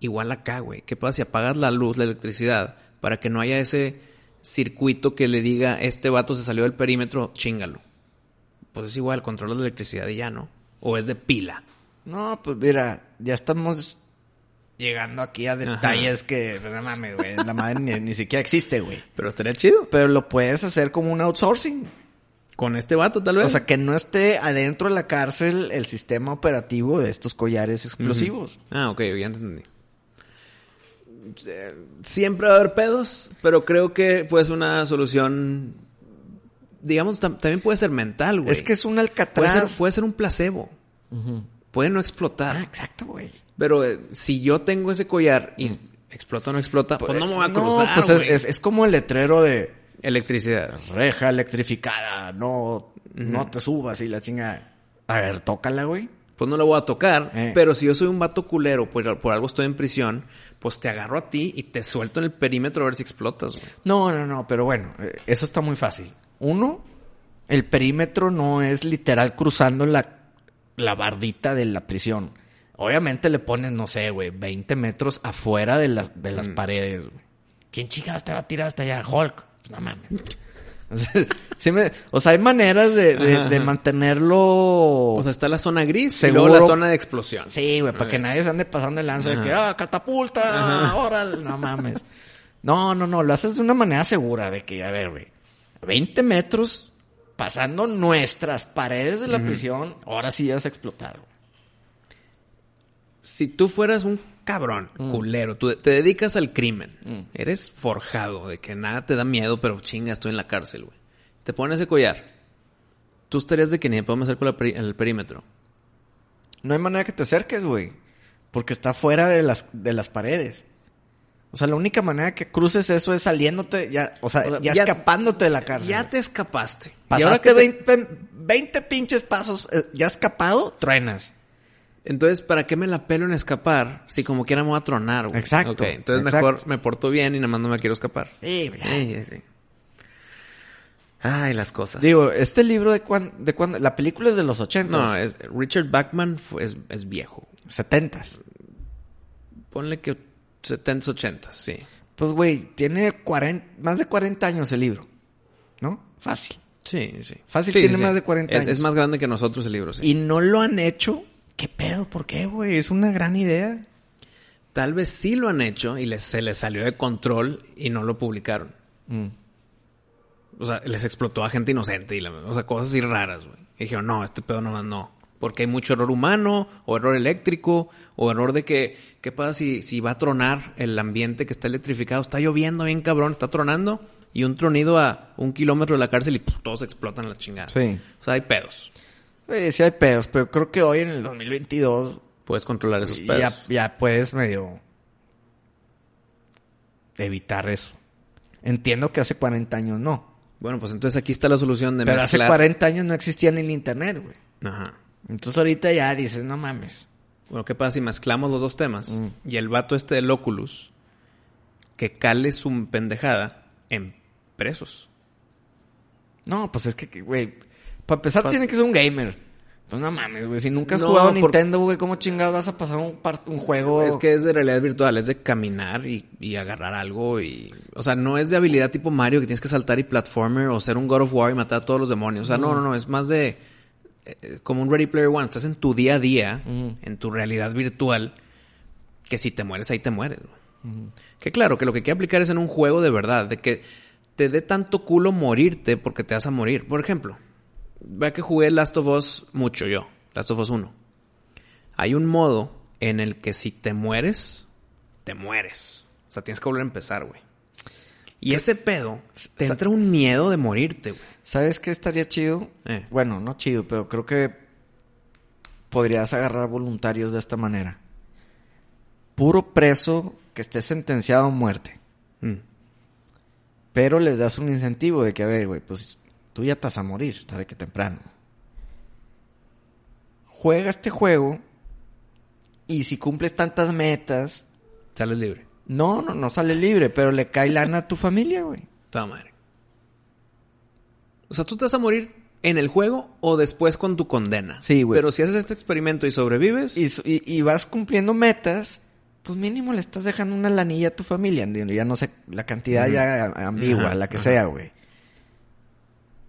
Igual acá, güey. ¿Qué pasa si apagas la luz, la electricidad, para que no haya ese circuito que le diga, este vato se salió del perímetro, chingalo? Pues es igual, controlas la electricidad y ya, ¿no? O es de pila. No, pues mira, ya estamos llegando aquí a detalles que, pues, no mames, güey, la madre ni, ni siquiera existe, güey. Pero estaría chido. Pero lo puedes hacer como un outsourcing. Con este vato, tal vez. O sea, que no esté adentro de la cárcel el sistema operativo de estos collares explosivos. Ah, ok, ya entendí. Siempre va a haber pedos, pero creo que puede ser una solución. Digamos, tam- también puede ser mental, güey. Es que es un puede alcatraz. ser, puede ser un placebo. Puede no explotar. Ah, exacto, güey. Pero eh, si yo tengo ese collar y explota o no explota, pues, no me va a cruzar. pues es, güey. es- es como el letrero de Electricidad. reja electrificada, no, no te subas y la chinga. A ver, tócala, güey. Pues no lo voy a tocar. Eh. Pero si yo soy un vato culero, por, por algo estoy en prisión, pues te agarro a ti y te suelto en el perímetro a ver si explotas, güey. No, no, no, pero bueno, eh, eso está muy fácil. Uno, el perímetro no es literal cruzando la, la bardita de la prisión. Obviamente le pones, no sé, güey, 20 metros afuera de las, de las Mm. paredes, güey. ¿Quién chingados te va a tirar hasta allá? Hulk. No mames. O sea, sí me- o sea, hay maneras de, de- Ajá, de ajá. mantenerlo... O sea, está la zona gris y Seguro. luego la zona de explosión. Sí, güey, para que nadie se ande pasando el lanza de que, ah, catapulta, ahora, no mames. No, no, no, lo haces de una manera segura de que, a ver, güey, 20 metros pasando nuestras paredes de la prisión, ahora sí vas a explotar. güey. Si tú fueras un cabrón, culero, tú te dedicas al crimen, Mm. eres forjado de que nada te da miedo, pero chinga, estoy en la cárcel, güey. Te pones ese collar. Tú estarías de que ni la peri- el perímetro. No hay manera que te acerques, güey, porque está fuera de las, de las paredes. O sea, la única manera que cruces eso es saliéndote, ya, o sea, O sea, ya, ya- escapándote de la cárcel. Ya te escapaste. Y ahora Pasaste que te- 20, 20 pinches pasos, eh, ya escapado, truenas. Entonces, ¿para qué me la pelo en escapar si como quiera me voy a tronar, güey? Exacto, entonces exacto. mejor me porto bien y nada más no me quiero escapar. Sí. Sí, sí. Ay, las cosas. Digo, este libro de cuándo, de cuándo, la película es de los 80. no, es, Richard Bachman fue- es, es viejo. 70. Ponle que 70, 80, sí. Pues, güey, tiene 40, más de 40 años el libro. ¿No? Fácil. Sí, sí. Fácil Sí, tiene sí, más sí. de 40 Es- años. Es más grande que nosotros el libro, sí. Y no lo han hecho. ¿Qué pedo? ¿Por qué, güey? Es una gran idea. Tal vez sí lo han hecho y les, se les salió de control y no lo publicaron. Mm. O sea, les explotó a gente inocente y la- o sea, cosas así raras, güey. Y dijeron, no, este pedo nomás no. Porque hay mucho error humano, o error eléctrico, o error de que, ¿qué pasa si, si va a tronar el ambiente que está electrificado? Está lloviendo bien cabrón, está tronando, y un tronido a un kilómetro de la cárcel y puf, todos explotan la chingada. Sí. O sea, hay pedos. Sí, sí hay pedos, pero creo que hoy en el 2022 Puedes controlar esos pedos. ya puedes medio evitar eso. Entiendo que hace 40 años no. Bueno, pues entonces aquí está la solución de Pero mezclar. hace 40 años no existía ni el internet, güey. Ajá. Entonces ahorita ya dices, no mames. Bueno, ¿qué pasa si mezclamos los dos temas? Mm. Y el vato este del Oculus, que cale su pendejada en presos. No, pues es que, güey, para empezar Pa- tiene que ser un gamer. Pues no mames, güey. Si nunca has No, jugado Nintendo, güey, ¿cómo chingados vas a pasar un, par- un juego? Es que es de realidad virtual, es de caminar y, y agarrar algo y... O sea, no es de habilidad tipo Mario que tienes que saltar y platformer o ser un God of War y matar a todos los demonios. O sea, no, no, no, es más de... eh, como un Ready Player One. Estás en tu día a día, en tu realidad virtual, que si te mueres ahí te mueres. güey. Que claro, que lo que quiere aplicar es en un juego de verdad, de que te dé tanto culo morirte porque te vas a morir. Por ejemplo, vea que jugué Last of Us mucho yo, Last of Us 1. Hay un modo en el que si te mueres, te mueres. O sea, tienes que volver a empezar, güey. Y ese pedo, te entra un miedo de morirte, güey. ¿Sabes qué estaría chido? Eh. Bueno, no chido, pero creo que podrías agarrar voluntarios de esta manera. Puro preso que esté sentenciado a muerte. Mm. Pero les das un incentivo de que, a ver, güey, pues tú ya te vas a morir, tarde que temprano. Juega este juego y si cumples tantas metas, Sales libre. no, no, no sales libre, pero le cae lana a tu familia, güey. Toda madre. O sea, tú te vas a morir en el juego o después con tu condena. Sí, güey. Pero si haces este experimento y sobrevives, Y, y- y vas cumpliendo metas, pues mínimo le estás dejando una lanilla a tu familia. Ya no sé, la cantidad ya ambigua, la que sea, güey.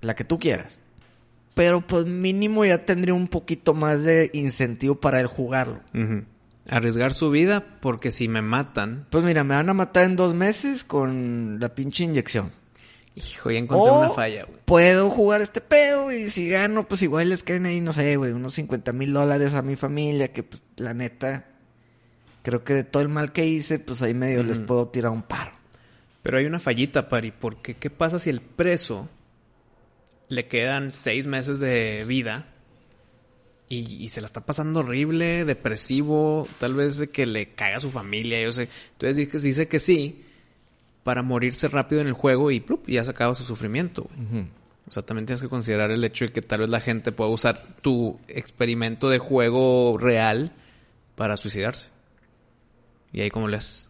La que tú quieras. Pero pues mínimo ya tendría un poquito más de incentivo para él jugarlo. Arriesgar su vida porque si me matan, Pues mira, me van a matar en dos meses con la pinche inyección. hijo, ya encontré O una falla, güey. Puedo jugar este pedo y si gano, pues igual les caen ahí, no sé, güey, unos 50 mil dólares a mi familia, que pues la neta, creo que de todo el mal que hice, pues ahí medio les puedo tirar un paro. Pero hay una fallita, Pari, porque ¿qué pasa si el preso le quedan seis meses de vida y, y se la está pasando horrible, depresivo, tal vez que le caga a su familia, yo sé. Entonces dice, dice que sí para morirse rápido en el juego y, plup, ya se acaba su sufrimiento. O sea, también tienes que considerar el hecho de que tal vez la gente pueda usar tu experimento de juego real para suicidarse. Y ahí como le haces.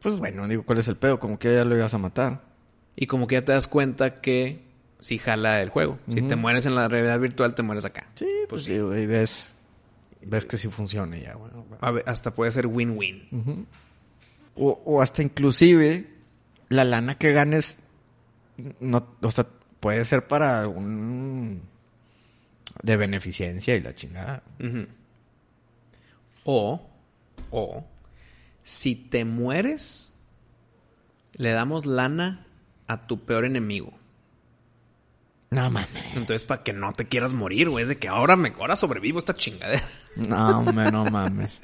Pues bueno, digo, ¿cuál es el pedo? Como que ya lo ibas a matar. Y como que ya te das cuenta que sí jala el juego. Si te mueres en la realidad virtual, te mueres acá. Sí, pues sí, güey, ves, ves que sí funciona ya, bueno. A ver, hasta puede ser win-win. O, o hasta inclusive la lana que ganes, no, o sea, puede ser para un... de beneficencia y la chingada. O, o, si te mueres, le damos lana a tu peor enemigo. No mames. Entonces, para que no te quieras morir, güey. Es de que ahora me ahora sobrevivo esta chingadera. No, hombre, no mames.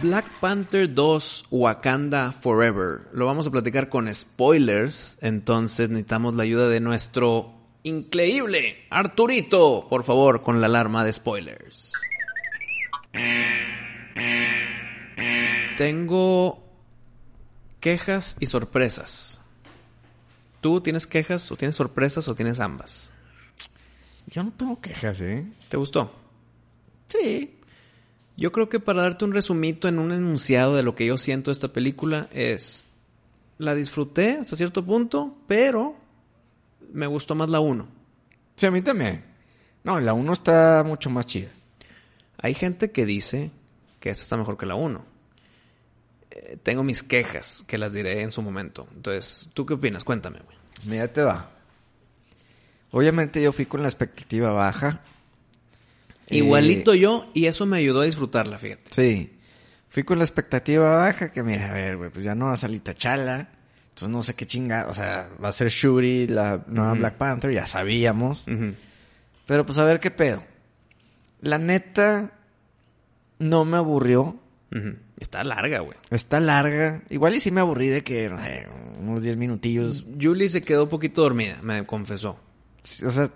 Black Panther 2 Wakanda Forever. Lo vamos a platicar con spoilers. Entonces necesitamos la ayuda de nuestro increíble Arturito. Por favor, con la alarma de spoilers. Tengo quejas y sorpresas. ¿Tú tienes quejas o tienes sorpresas o tienes ambas? Yo no tengo quejas, ¿eh? ¿Te gustó? Sí. Yo creo que para darte un resumito en un enunciado de lo que yo siento de esta película es... La disfruté hasta cierto punto, pero me gustó más la 1. Sí, a mí también. No, la 1 está mucho más chida. Hay gente que dice que esta está mejor que la 1. Eh, tengo mis quejas, que las diré en su momento. Entonces, ¿tú qué opinas? Cuéntame, güey. Mira, te va. Obviamente yo fui con la expectativa baja. Igualito Eh, yo, y eso me ayudó a disfrutarla, fíjate. Sí. Fui con la expectativa baja que, mira, a ver, güey, pues ya no va a salir Tachala. Entonces no sé qué chinga. O sea, va a ser Shuri, la nueva. Black Panther, ya sabíamos. Pero pues a ver qué pedo. La neta, no me aburrió. Está larga, güey. Está larga. Igual y sí me aburrí de que, unos 10 minutillos. Julie se quedó un poquito dormida, me confesó. O sea,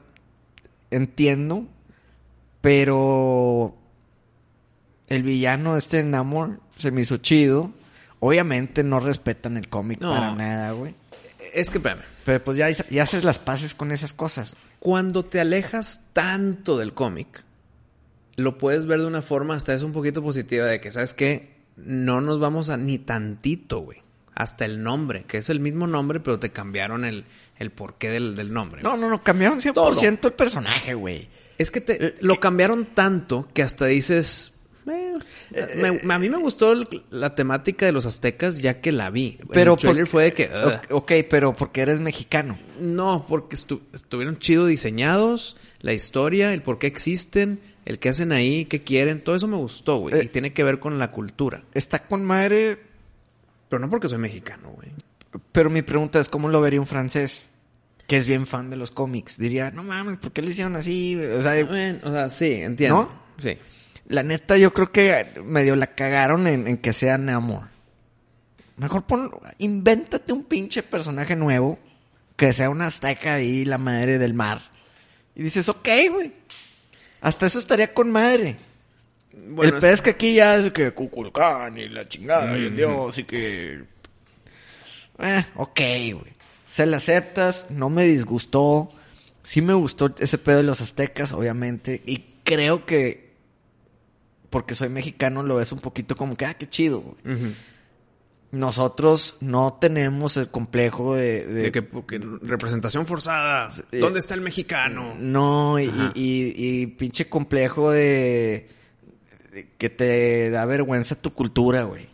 entiendo, pero el villano este Namor se me hizo chido. Obviamente no respetan el cómic No. para nada, güey. Es que, espérame, Pero pues ya, ya haces las paces con esas cosas. cuando te alejas tanto del cómic, lo puedes ver de una forma hasta es un poquito positiva de que, ¿sabes qué? No nos vamos a ni tantito, güey. Hasta el nombre, que es el mismo nombre, pero te cambiaron el, el porqué del, del nombre. No, no, no, cambiaron 100% el personaje, güey. Es que te, lo cambiaron tanto que hasta dices... eh, me- a mí me gustó el- la temática de los aztecas ya que la vi. Pero el trailer porque- fue de que... ugh. Ok, ok, pero porque eres mexicano. No, porque estu- estuvieron chido diseñados, la historia, el por qué existen, el qué hacen ahí, qué quieren, todo eso me gustó, güey. Eh. y tiene que ver con la cultura. Está con madre, Pero no porque soy mexicano, güey. pero mi pregunta es, ¿cómo lo vería un francés? Que es bien fan de los cómics. Diría, no mames, ¿por qué lo hicieron así? O sea, Bueno, o sea, sí, entiendo. ¿No? Sí. La neta, yo creo que medio la cagaron en, en que sea Namor. Mejor pon, invéntate un pinche personaje nuevo, que sea una azteca ahí, la madre del mar. Y dices, ok, güey. Hasta eso estaría con madre. Bueno, el pedo es que aquí ya es que Cuculcán y la chingada y el dios y que... Eh, ok, güey. Se la aceptas, no me disgustó. Sí me gustó ese pedo de los aztecas, obviamente. Y creo que... Porque soy mexicano, lo ves un poquito como que, ah, qué chido, güey. Nosotros no tenemos el complejo de... de- De que porque representación forzada. Eh, ¿Dónde está el mexicano? No, y, Ajá. y- y pinche complejo de, de que te da vergüenza tu cultura, güey.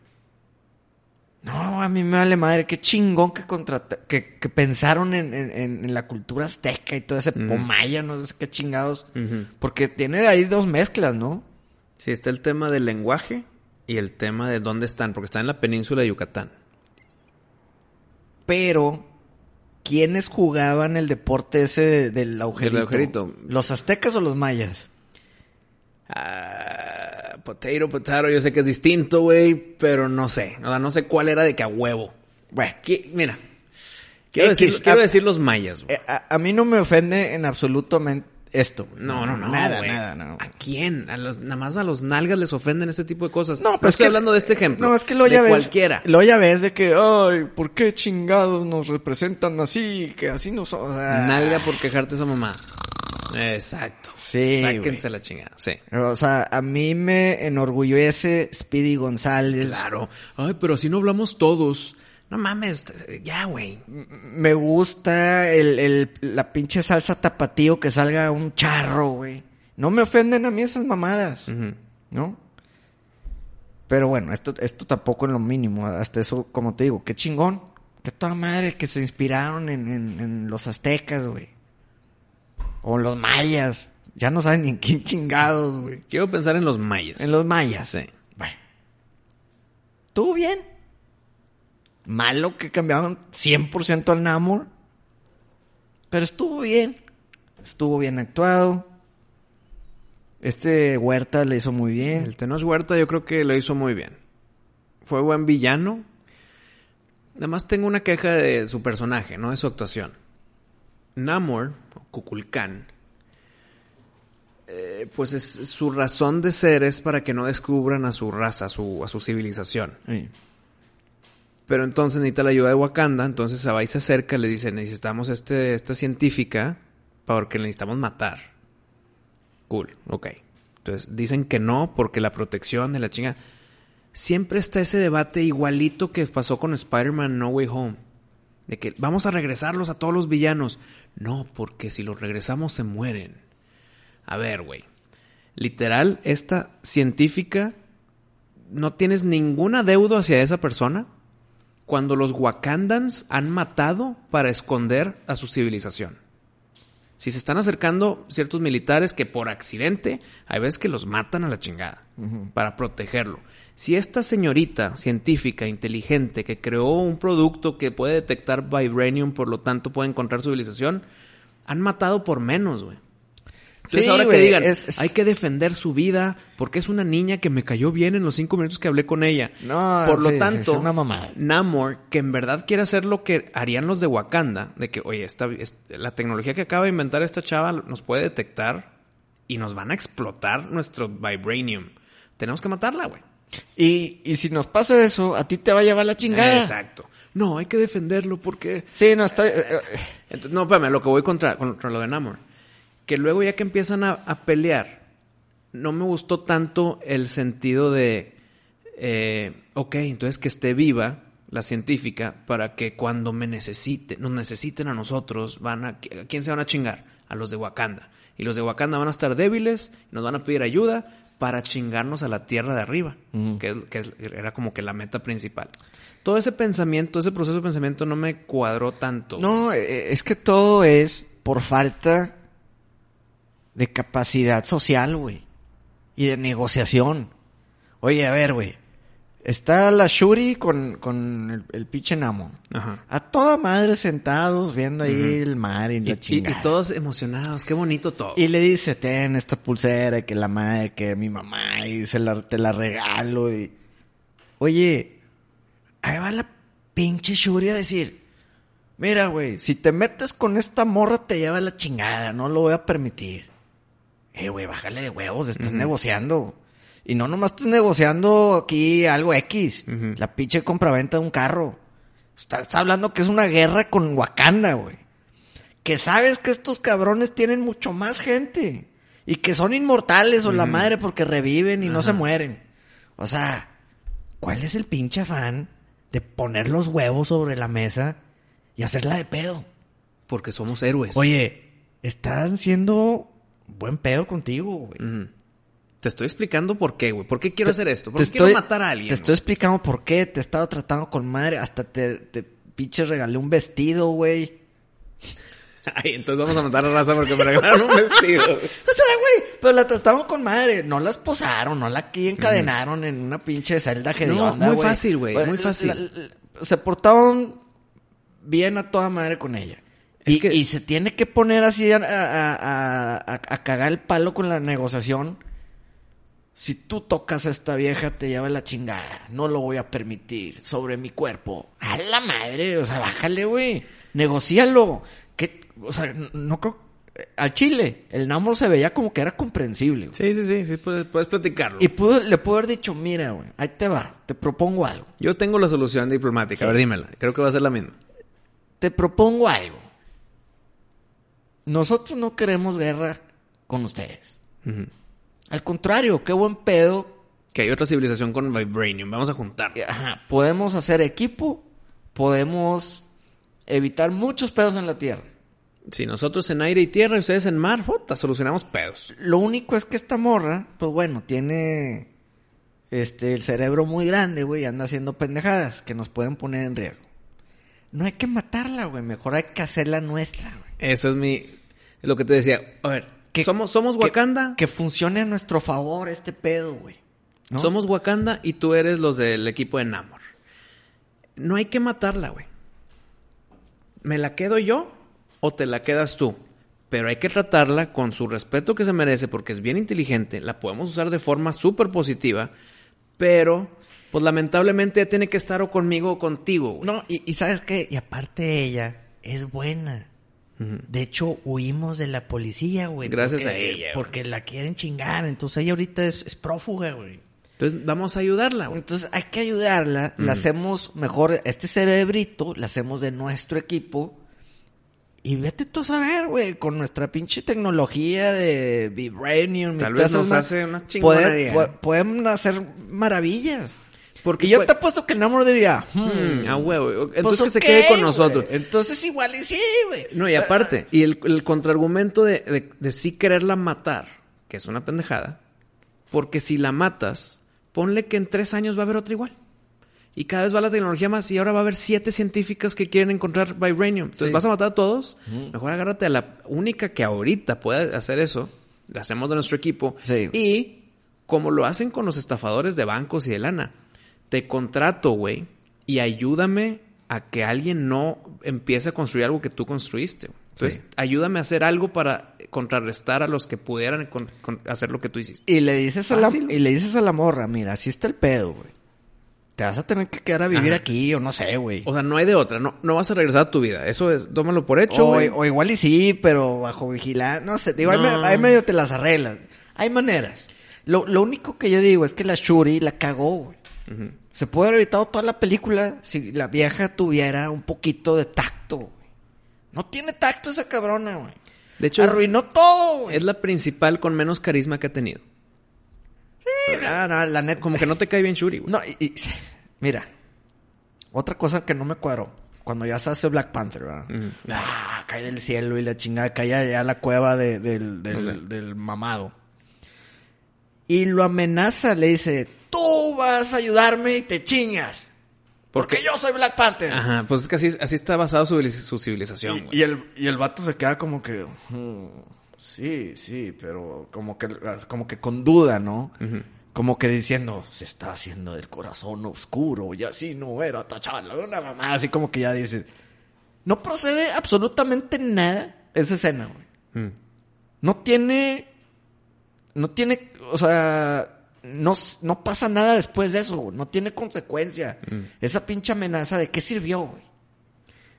No, a mí me vale madre, qué chingón que que, que pensaron en, en- la cultura azteca y todo ese pomaya, no sé qué chingados. Porque tiene ahí dos mezclas, ¿no? Sí, está el tema del lenguaje y el tema de dónde están, porque están en la península de Yucatán. Pero, ¿quiénes jugaban el deporte ese de- del agujerito? agujerito. ¿Los aztecas o los mayas? Ah, potato, potato, yo sé que es distinto, güey, pero no sé. O sea, no sé cuál era de que a huevo. Bueno, ¿Qué- Mira, quiero, X, decir, quiero decir los mayas, güey. Eh, A, a mí no me ofende en absoluto men- esto. güey. No, no, no. Nada, güey. nada, no. ¿A quién? A los, nada más a los nalgas les ofenden este tipo de cosas. No, No, pues estoy que- hablando de este ejemplo. No, es que lo de ya ves. cualquiera. Lo ya ves de que, ay, ¿por qué chingados nos representan así? Que así no son. o sea, Nalga por quejarte esa mamá. Exacto. Sí, Sáquense la chingada. Sí. O sea, a mí me enorgullece Speedy González. Claro. Ay, pero así no hablamos todos. No mames, ya, güey. Me gusta el, el- la pinche salsa tapatío que salga un charro, güey. No me ofenden a mí esas mamadas. ¿no? Pero bueno, esto, esto tampoco es lo mínimo. Hasta eso, como te digo, qué chingón. Qué toda madre que se inspiraron en, en- en los aztecas, güey. O los mayas. Ya no saben ni en qué chingados, güey. Quiero pensar en los mayas. En los mayas. Sí. Bueno. Estuvo bien. Malo que cambiaron 100% al Namor. Pero estuvo bien. Estuvo bien actuado. Este Huerta le hizo muy bien. El Tenoch Huerta yo creo que lo hizo muy bien. Fue buen villano. Además tengo una queja de su personaje, no de su actuación. Namor, o Kukulkan, eh, pues es, su razón de ser es para que no descubran a su raza, a su, a su civilización. Sí. Pero entonces necesita la ayuda de Wakanda, entonces y se acerca y le dice, necesitamos este, esta científica porque necesitamos matar. Cool, ok. Entonces dicen que no porque la protección de la chinga... Siempre está ese debate igualito que pasó con Spider-Man No Way Home. De que vamos a regresarlos a todos los villanos. No, porque si los regresamos se mueren. A ver, güey. Literal, esta científica no tienes ninguna deuda hacia esa persona cuando los Wakandans han matado para esconder a su civilización. Si se están acercando ciertos militares que por accidente, hay veces que los matan a la chingada para protegerlo. Si esta señorita científica inteligente que creó un producto que puede detectar vibranium, por lo tanto puede encontrar su civilización, han matado por menos, güey. Entonces Sí, ahora que digan, es- es- hay que defender su vida porque es una niña que me cayó bien en los cinco minutos que hablé con ella. No, por lo sí, tanto, una mamada. Namor, que en verdad quiere hacer lo que harían los de Wakanda, de que, oye, esta, es- la tecnología que acaba de inventar esta chava nos puede detectar y nos van a explotar nuestro vibranium. Tenemos que matarla, güey. Y, y si nos pasa eso, a ti te va a llevar la chingada. Exacto. No, hay que defenderlo porque... Sí, no, está... eh, eh, Entonces, no, espérame, lo que voy contra, contra lo de Namor. Que luego ya que empiezan a, a pelear, no me gustó tanto el sentido de, eh, ok, entonces que esté viva la científica para que cuando me necesite, nos necesiten a nosotros, van a, ¿a quién se van a chingar? A los de Wakanda. Y los de Wakanda van a estar débiles, nos van a pedir ayuda para chingarnos a la tierra de arriba, que, es- que era como que la meta principal. Todo ese pensamiento, ese proceso de pensamiento no me cuadró tanto. No, eh, es que todo es por falta de capacidad social, güey. Y de negociación. Oye, a ver, güey. Está la Shuri con, con el, el pinche Namo. Ajá. A toda madre sentados viendo ahí el mar y Y, la y- chingada. y todos emocionados, qué bonito todo. Y le dice, ten esta pulsera, que la madre, que mi mamá, y se la, te la regalo. Y... Oye, ahí va la pinche Shuri a decir, mira, güey, si te metes con esta morra te lleva la chingada, no lo voy a permitir. Eh, güey, bájale de huevos, estás negociando. Y no nomás estás negociando aquí algo X, la pinche compraventa de un carro. Estás hablando que es una guerra con Wakanda, güey que sabes que estos cabrones tienen mucho más gente y que son inmortales o la madre porque reviven y no se mueren. O sea, ¿cuál es el pinche afán de poner los huevos sobre la mesa y hacerla de pedo? Porque somos héroes. Oye, están siendo buen pedo contigo, güey. Te estoy explicando por qué, güey. ¿Por qué quiero hacer esto? ¿Por qué quiero matar a alguien? Te estoy explicando por qué te he estado tratando con madre. Hasta te, te pinche regalé un vestido, güey. Ay, entonces vamos a matar a raza porque me regalaron un vestido. O sea, güey, pero la trataron con madre. No la esposaron, no la aquí encadenaron en una pinche celda hedionda, muy güey. fácil, güey, muy la- fácil. la- la- se portaron bien a toda madre con ella. Es y, que- y se tiene que poner así a, a- a- a- a cagar el palo con la negociación. Si tú tocas a esta vieja, te lleva la chingada. No lo voy a permitir sobre mi cuerpo. A la madre, o sea, bájale, güey. Negocíalo. ¿Qué? O sea, no creo... Al chile, el Namor se veía como que era comprensible. güey. Sí, sí, sí, sí, puedes, puedes platicarlo. Y pudo, le pudo haber dicho, mira, güey, ahí te va, te propongo algo. Yo tengo la solución diplomática. A ver, dímela. Creo que va a ser la misma. Te propongo algo. Nosotros no queremos guerra con ustedes. Al contrario, qué buen pedo. Que hay otra civilización con Vibranium. Vamos a juntar. Ajá, podemos hacer equipo, podemos evitar muchos pedos en la Tierra. Si nosotros en aire y tierra y ustedes en mar, puta, solucionamos pedos. Lo único es que esta morra, pues bueno, tiene este el cerebro muy grande, güey, y anda haciendo pendejadas que nos pueden poner en riesgo. No hay que matarla, güey, mejor hay que hacerla nuestra, güey. Eso es mi... Es lo que te decía. A ver, que- somos, somos que- Wakanda. Que funcione a nuestro favor este pedo, güey. ¿no? Somos Wakanda y tú eres los del equipo de Namor. No hay que matarla, güey. ¿Me la quedo yo o te la quedas tú? Pero hay que tratarla con su respeto que se merece porque es bien inteligente. La podemos usar de forma súper positiva. Pero, pues lamentablemente tiene que estar o conmigo o contigo, güey. No, y, y ¿sabes qué? Y aparte ella es buena. De hecho, huimos de la policía, güey. Gracias porque- a ella, güey. Porque la quieren chingar. Entonces ella ahorita es, es prófuga, güey. Entonces vamos a ayudarla, güey. Entonces hay que ayudarla. La hacemos mejor. Este cerebrito la hacemos de nuestro equipo. Y vete tú a saber, güey, con nuestra pinche tecnología de Vibranium. Tal vez nos hace una poder- chingonería. po- Podemos hacer maravillas. Porque Y yo fue- te apuesto que Namor diría... Mm, hmm, a huevo. pues, Entonces que se quede con nosotros. Entonces igual y sí, güey. No, y aparte, y el, el contraargumento de, de, de sí quererla matar, que es una pendejada, porque si la matas, ponle que en tres años va a haber otra igual. Y cada vez va la tecnología más y ahora va a haber siete científicas que quieren encontrar vibranium. Entonces Sí. vas a matar a todos. Mejor agárrate a la única que ahorita puede hacer eso. La hacemos de nuestro equipo. Sí. Y como lo hacen con los estafadores de bancos y de lana, te contrato, güey, y ayúdame a que alguien no empiece a construir algo que tú construiste. Entonces, Sí. ayúdame a hacer algo para contrarrestar a los que pudieran con- con- hacer lo que tú hiciste. Y le dices a la, y le dices a la morra, mira, así está el pedo, güey. Te vas a tener que quedar a vivir Ajá. aquí o no sé, güey. O sea, no hay de otra. No, no vas a regresar a tu vida. Eso es, tómalo por hecho, O, güey. o igual y sí, pero bajo vigilancia. No sé, digo, ahí No. ahí, medio te las arreglas. Hay maneras. Lo, lo único que yo digo es que la Shuri la cagó, güey. Se puede haber evitado toda la película si la vieja tuviera un poquito de tacto, güey. No tiene tacto esa cabrona, güey. De hecho, es, Arruinó todo, güey. es la principal con menos carisma que ha tenido. Sí, no, no, la neta. Como que no te cae bien Shuri, güey. No, y, y- mira. Otra cosa que no me cuadró. Cuando ya se hace Black Panther, ¿verdad? Ah, cae del cielo y la chingada cae allá a la cueva de- del, del mamado. Y lo amenaza, le dice, tú vas a ayudarme y te chingas. Porque yo soy Black Panther. Ajá, pues es que así, así está basado su, su civilización, Y, güey. y el, y el vato se queda como que, "Hmm, sí, sí, pero como que, como que con duda, ¿no? Como que diciendo, se está haciendo del corazón oscuro y así no era T'Challa. Una mamá así como que ya dices, no procede absolutamente nada esa escena, güey. Mm. No tiene, no tiene, o sea, no, no pasa nada después de eso, no tiene consecuencia. Esa pinche amenaza, ¿de qué sirvió, güey?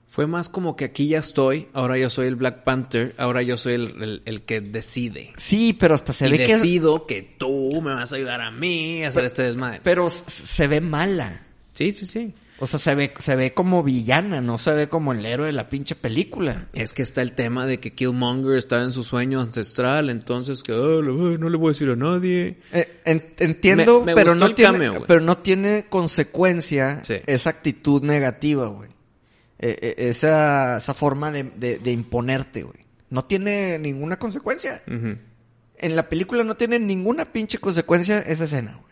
Fue más como que aquí ya estoy, ahora yo soy el Black Panther, ahora yo soy el, el- el que decide. Sí, pero hasta se y ve que... decido que... tú me vas a ayudar a mí a hacer este desmadre. Pero se ve mala. sí, sí, sí. O sea, se ve, se ve como villana, no se ve como el héroe de la pinche película. Es que está el tema de que Killmonger está en su sueño ancestral, entonces que "Ah, lo- no le voy a decir a nadie. Eh, en- entiendo, Me- me pero no tiene, cameo, pero no tiene consecuencia Sí. esa actitud negativa, güey. Eh, eh, esa, esa forma de, de- de imponerte, güey. No tiene ninguna consecuencia. En la película no tiene ninguna pinche consecuencia esa escena, güey.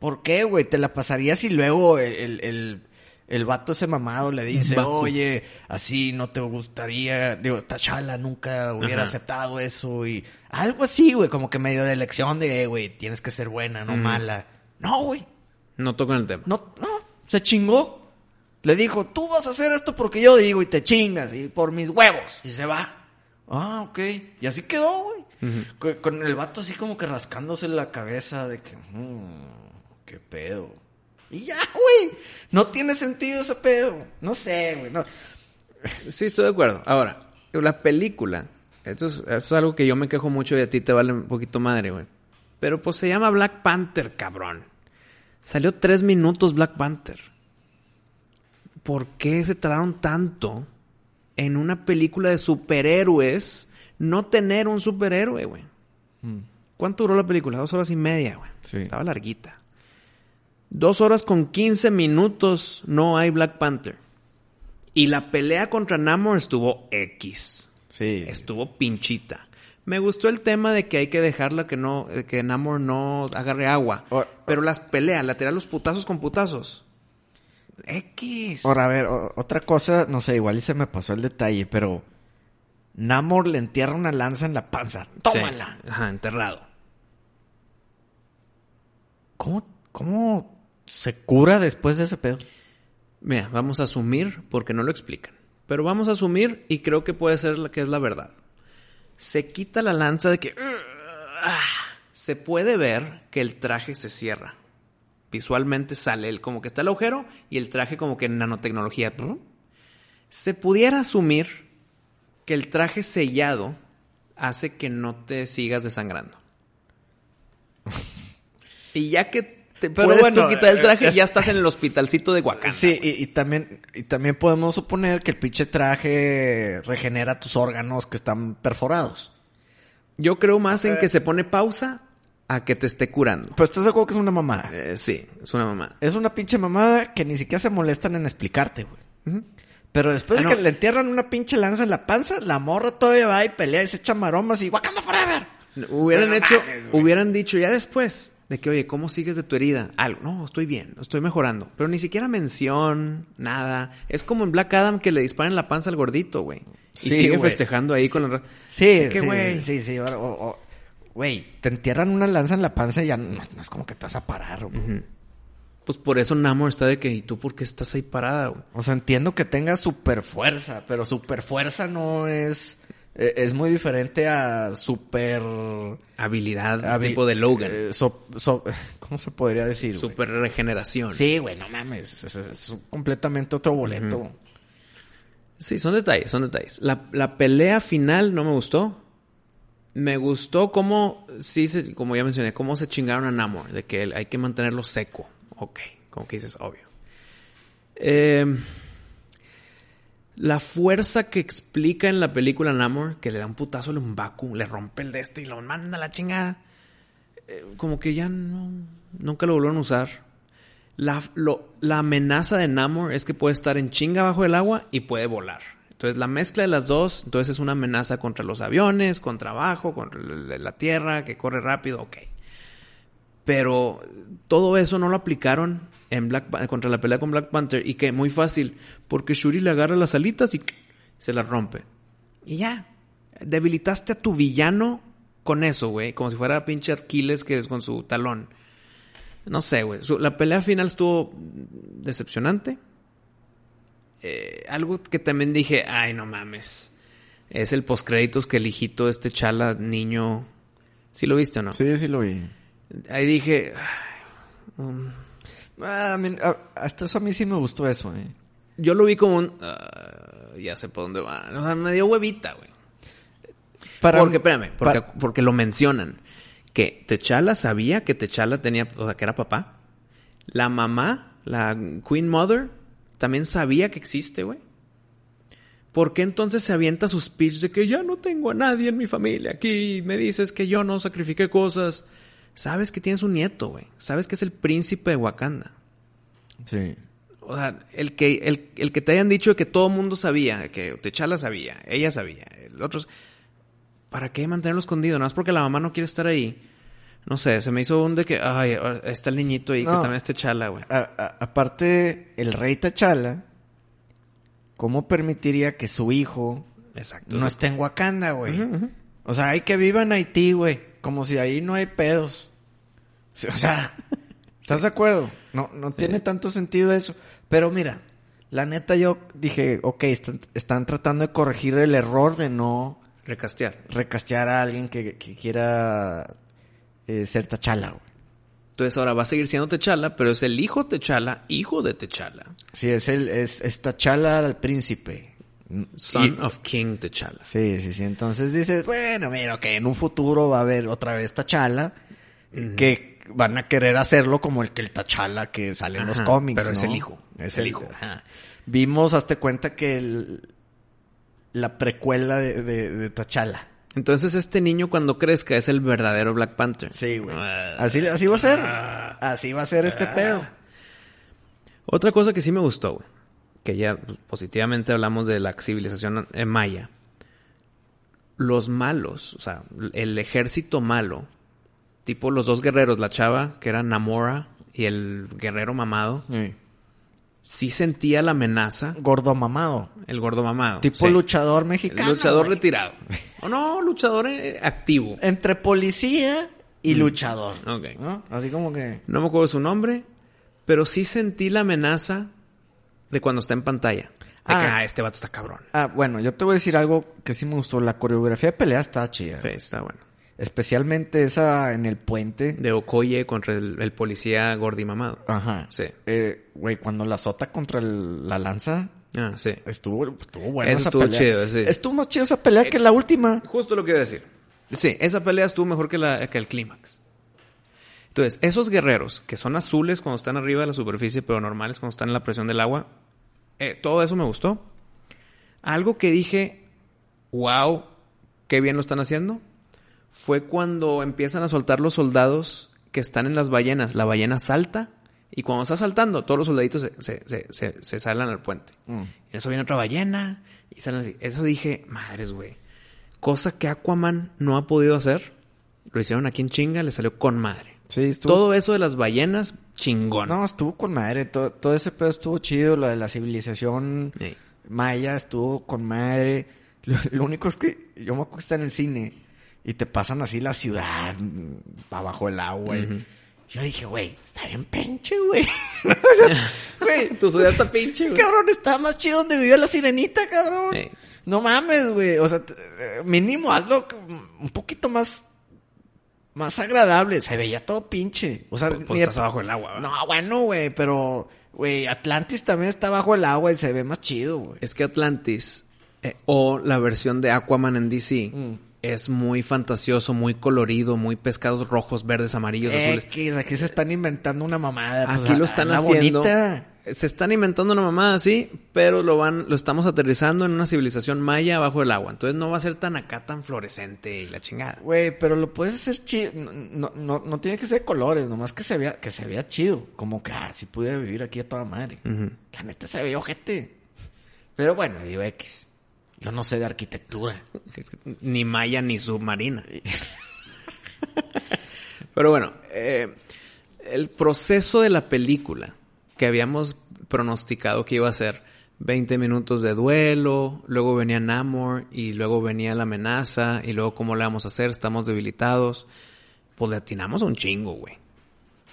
¿Por qué, güey? Te la pasarías y luego el, el, el, el vato ese mamado le dice, oye, así no te gustaría, digo, Tachala nunca hubiera Ajá. aceptado eso y algo así, güey, como que medio de lección de, "Eh, güey, tienes que ser buena, no mala. No, güey, No tocan el tema. no, no, se chingó. Le dijo, tú vas a hacer esto porque yo digo y te chingas y por mis huevos. Y se va. Ah, ok. Y así quedó, güey. Con el vato así como que rascándose la cabeza de que, "Mm, qué pedo. Y ya, güey. No tiene sentido ese pedo. No sé, güey. No. Sí, estoy de acuerdo. Ahora, la película, esto es, eso es algo que yo me quejo mucho y a ti te vale un poquito madre, güey. Pero pues se llama Black Panther, cabrón. Salió tres minutos Black Panther. ¿Por qué se tardaron tanto en una película de superhéroes no tener un superhéroe, güey? ¿Cuánto duró la película? Dos horas y media, güey. Sí. Estaba larguita. Dos horas con quince minutos no hay Black Panther. Y la pelea contra Namor estuvo X. Sí. Estuvo pinchita. Me gustó el tema de que hay que dejarla que no, eh, que Namor no agarre agua. Pero las peleas, la tirar los putazos con putazos. X. Ahora, a ver, o- otra cosa, no sé, igual y se me pasó el detalle, pero Namor le entierra una lanza en la panza. ¡Tómala! Sí. Ajá, enterrado. ¿Cómo, ¿Cómo se cura después de ese pedo? Mira, vamos a asumir, porque no lo explican. Pero vamos a asumir y creo que puede ser la que es la verdad. Se quita la lanza de que... ah, se puede ver que el traje se cierra. Visualmente sale el, como que está el agujero y el traje como que en nanotecnología. Se pudiera asumir que el traje sellado hace que no te sigas desangrando. y ya que te Pero puedes bueno, tú quitar el traje, es- ya estás en el hospitalcito de Wakanda. Sí, y, y también, y también podemos suponer que el pinche traje regenera tus órganos que están perforados. Yo creo más Eh. en que se pone pausa a que te esté curando. Pero estás de acuerdo que es una mamada. Eh, sí, es una mamá. Es una pinche mamada que ni siquiera se molestan en explicarte, güey. Pero después Ah, de no. que le entierran una pinche lanza en la panza, la morra todavía va y pelea y se echa maromas y Wakanda Forever. Hubieran No hecho, hubieran dicho ya después de que, oye, ¿cómo sigues de tu herida? Algo. No, estoy bien, estoy mejorando. Pero ni siquiera mención, nada. Es como en Black Adam que le disparan la panza al gordito, güey. Y sigue festejando ahí con la... Sí, ¿Qué, sí, güey? Sí, sí, Güey, te entierran una lanza en la panza y ya no, no es como que te vas a parar, güey. Pues por eso Namor está de que, ¿y tú por qué estás ahí parada, güey? O sea, entiendo que tenga super fuerza, pero super fuerza no es. Eh, Es muy diferente a super. Habilidad habi- tipo de Logan. eh, so- so- ¿Cómo se podría decir? Super regeneración. Sí, güey, no mames. Es, es- es completamente otro boleto. Sí, son detalles, son detalles. La, la pelea final no me gustó. Me gustó cómo, sí, se- como ya mencioné, cómo se chingaron a Namor. De que hay que mantenerlo seco. Ok, como que dices, obvio. Eh, la fuerza que explica en la película Namor, que le da un putazo al Umbaku, le rompe el de este y lo manda a la chingada. eh, como que ya no, nunca lo volvieron a usar. La, la amenaza de Namor es que puede estar en chinga bajo el agua y puede volar. Entonces la mezcla de las dos, entonces es una amenaza contra los aviones, contra abajo, contra la tierra, que corre rápido, ok. Pero todo eso no lo aplicaron en Black contra la pelea con Black Panther y que muy fácil, porque Shuri le agarra las alitas y se las rompe. Y ya, debilitaste a tu villano con eso, güey, como si fuera pinche Aquiles que es con su talón. No sé, güey. La pelea final estuvo decepcionante. Eh, algo que también dije, ay, no mames. Es el postcréditos que el hijito este chala niño. ¿Sí lo viste o no? Sí, sí lo vi. Ahí dije. um, Ah, a mí- a- hasta eso a mí sí me gustó eso, eh. yo lo vi como un. ah, ya sé por dónde va. O sea, me dio huevita, güey. porque, espérame, porque, para- porque lo mencionan. Que Techala sabía que Techala tenía, o sea, que era papá. La mamá, la Queen Mother, también sabía que existe, güey. ¿Por qué entonces se avienta su speech de que ya no tengo a nadie en mi familia aquí? Me dices que yo no sacrifiqué cosas. Sabes que tienes un nieto, güey. Sabes que es el príncipe de Wakanda. Sí. O sea, el que, el, el que te hayan dicho que todo el mundo sabía, que Techala sabía, ella sabía, el otro... ¿Para qué mantenerlo escondido? Nada más porque la mamá no quiere estar ahí. No sé, se me hizo un de que, ay, está el niñito ahí que también es Techala, güey. A- a- aparte, el rey T'Challa, ¿cómo permitiría que su hijo Exacto. no esté en Wakanda, güey? O sea, hay que viva en Haití, güey. Como si ahí no hay pedos. O sea, ¿estás de acuerdo? No, no tiene tanto sentido eso. Pero mira, la neta yo dije, ok, están, están tratando de corregir el error de no Recastear. recastear a alguien que, que quiera eh, ser güey. Entonces ahora va a seguir siendo Techala, pero es el hijo Techala, hijo de Techala. Sí, es el, es, es T'Challa al príncipe. Son Y- of King Techala. Sí, sí, sí. Entonces dices, bueno, mira, que en un futuro va a haber otra vez T'Challa que van a querer hacerlo como el que el T'Challa que sale en los cómics, pero es el hijo, Es el el hijo. Ajá. Vimos, hazte cuenta que el- la precuela de, de, de T'Challa. Entonces este niño cuando crezca es el verdadero Black Panther. Sí, güey. Ah. Así, así va a ser. Así va a ser este pedo. Otra cosa que sí me gustó, güey, que ya positivamente hablamos de la civilización eh, maya. Los malos, o sea, el ejército malo, tipo los dos guerreros, la chava que era Namora y el guerrero mamado, Sí. sí sentía la amenaza. Gordo mamado. El gordo mamado. Tipo sí. luchador El mexicano. luchador güey. retirado. O no, luchador eh, activo. Entre policía y luchador. Ok. ¿no? Así como que. No me acuerdo su nombre, pero sí sentí la amenaza de cuando está en pantalla. De que, Ah. ah, este vato está cabrón. Ah, bueno, yo te voy a decir algo que sí me gustó. La coreografía de pelea está chida. Sí, está bueno. Especialmente esa en el puente. De Okoye contra el, el policía gordi mamado. Ajá. Sí. Eh, Güey, cuando la azota contra el- la lanza, Ah, sí. estuvo, estuvo buena Eso esa estuvo pelea. chido, sí. Estuvo más chido esa pelea que la última. Justo lo que iba a decir. Sí, esa pelea estuvo mejor que, la, que el clímax. Entonces, esos guerreros que son azules cuando están arriba de la superficie, pero normales cuando están en la presión del agua, eh, todo eso me gustó. Algo que dije, wow, qué bien lo están haciendo, fue cuando empiezan a soltar los soldados que están en las ballenas. La ballena salta y cuando está saltando, todos los soldaditos se, se, se, se- se salen al puente. Mm. Y en eso viene otra ballena y salen así. Eso dije, madres, güey. Cosa que Aquaman no ha podido hacer. Lo hicieron aquí en chinga, le salió con madre. Sí, estuvo. Todo eso de las ballenas, chingón. No, estuvo con madre. Todo, todo ese pedo estuvo chido. Lo de la civilización Sí. maya estuvo con madre. Lo, lo único es que yo me acuerdo que está en el cine y te pasan así la ciudad mm, abajo del agua. Yo dije, güey, está bien pinche, güey. Güey, Tu ciudad está pinche, güey. cabrón, está más chido donde vivía la sirenita, cabrón. No mames, güey. O sea, eh, mínimo hazlo un poquito más. Más agradable. Se veía todo pinche. O sea, Pues, pues estás abajo del agua, ¿verdad? No, bueno, güey, pero. Güey, Atlantis también está bajo el agua y se ve más chido, güey. Es que Atlantis, eh, o la versión de Aquaman en DC, Mm. Es muy fantasioso, muy colorido, muy pescados rojos, verdes, amarillos, azules. X, aquí se están inventando una mamada. pues, Aquí lo están haciendo. bonita. Se están inventando una mamada así, pero lo van, lo estamos aterrizando en una civilización maya bajo el agua. Entonces no va a ser tan acá, tan fluorescente y la chingada. Güey, pero lo puedes hacer chido. No, no, no, tiene que ser de colores, nomás que se vea, que se vea chido. Como que, ah, si pudiera vivir aquí a toda madre. Ujú. La neta se ve ojete. Pero bueno, digo X. Yo no sé de arquitectura. Ni maya ni submarina. Pero bueno, eh, el proceso de la película que habíamos pronosticado que iba a ser 20 minutos de duelo, luego venía Namor y luego venía la amenaza y luego cómo le vamos a hacer, estamos debilitados. Pues le atinamos un chingo, güey.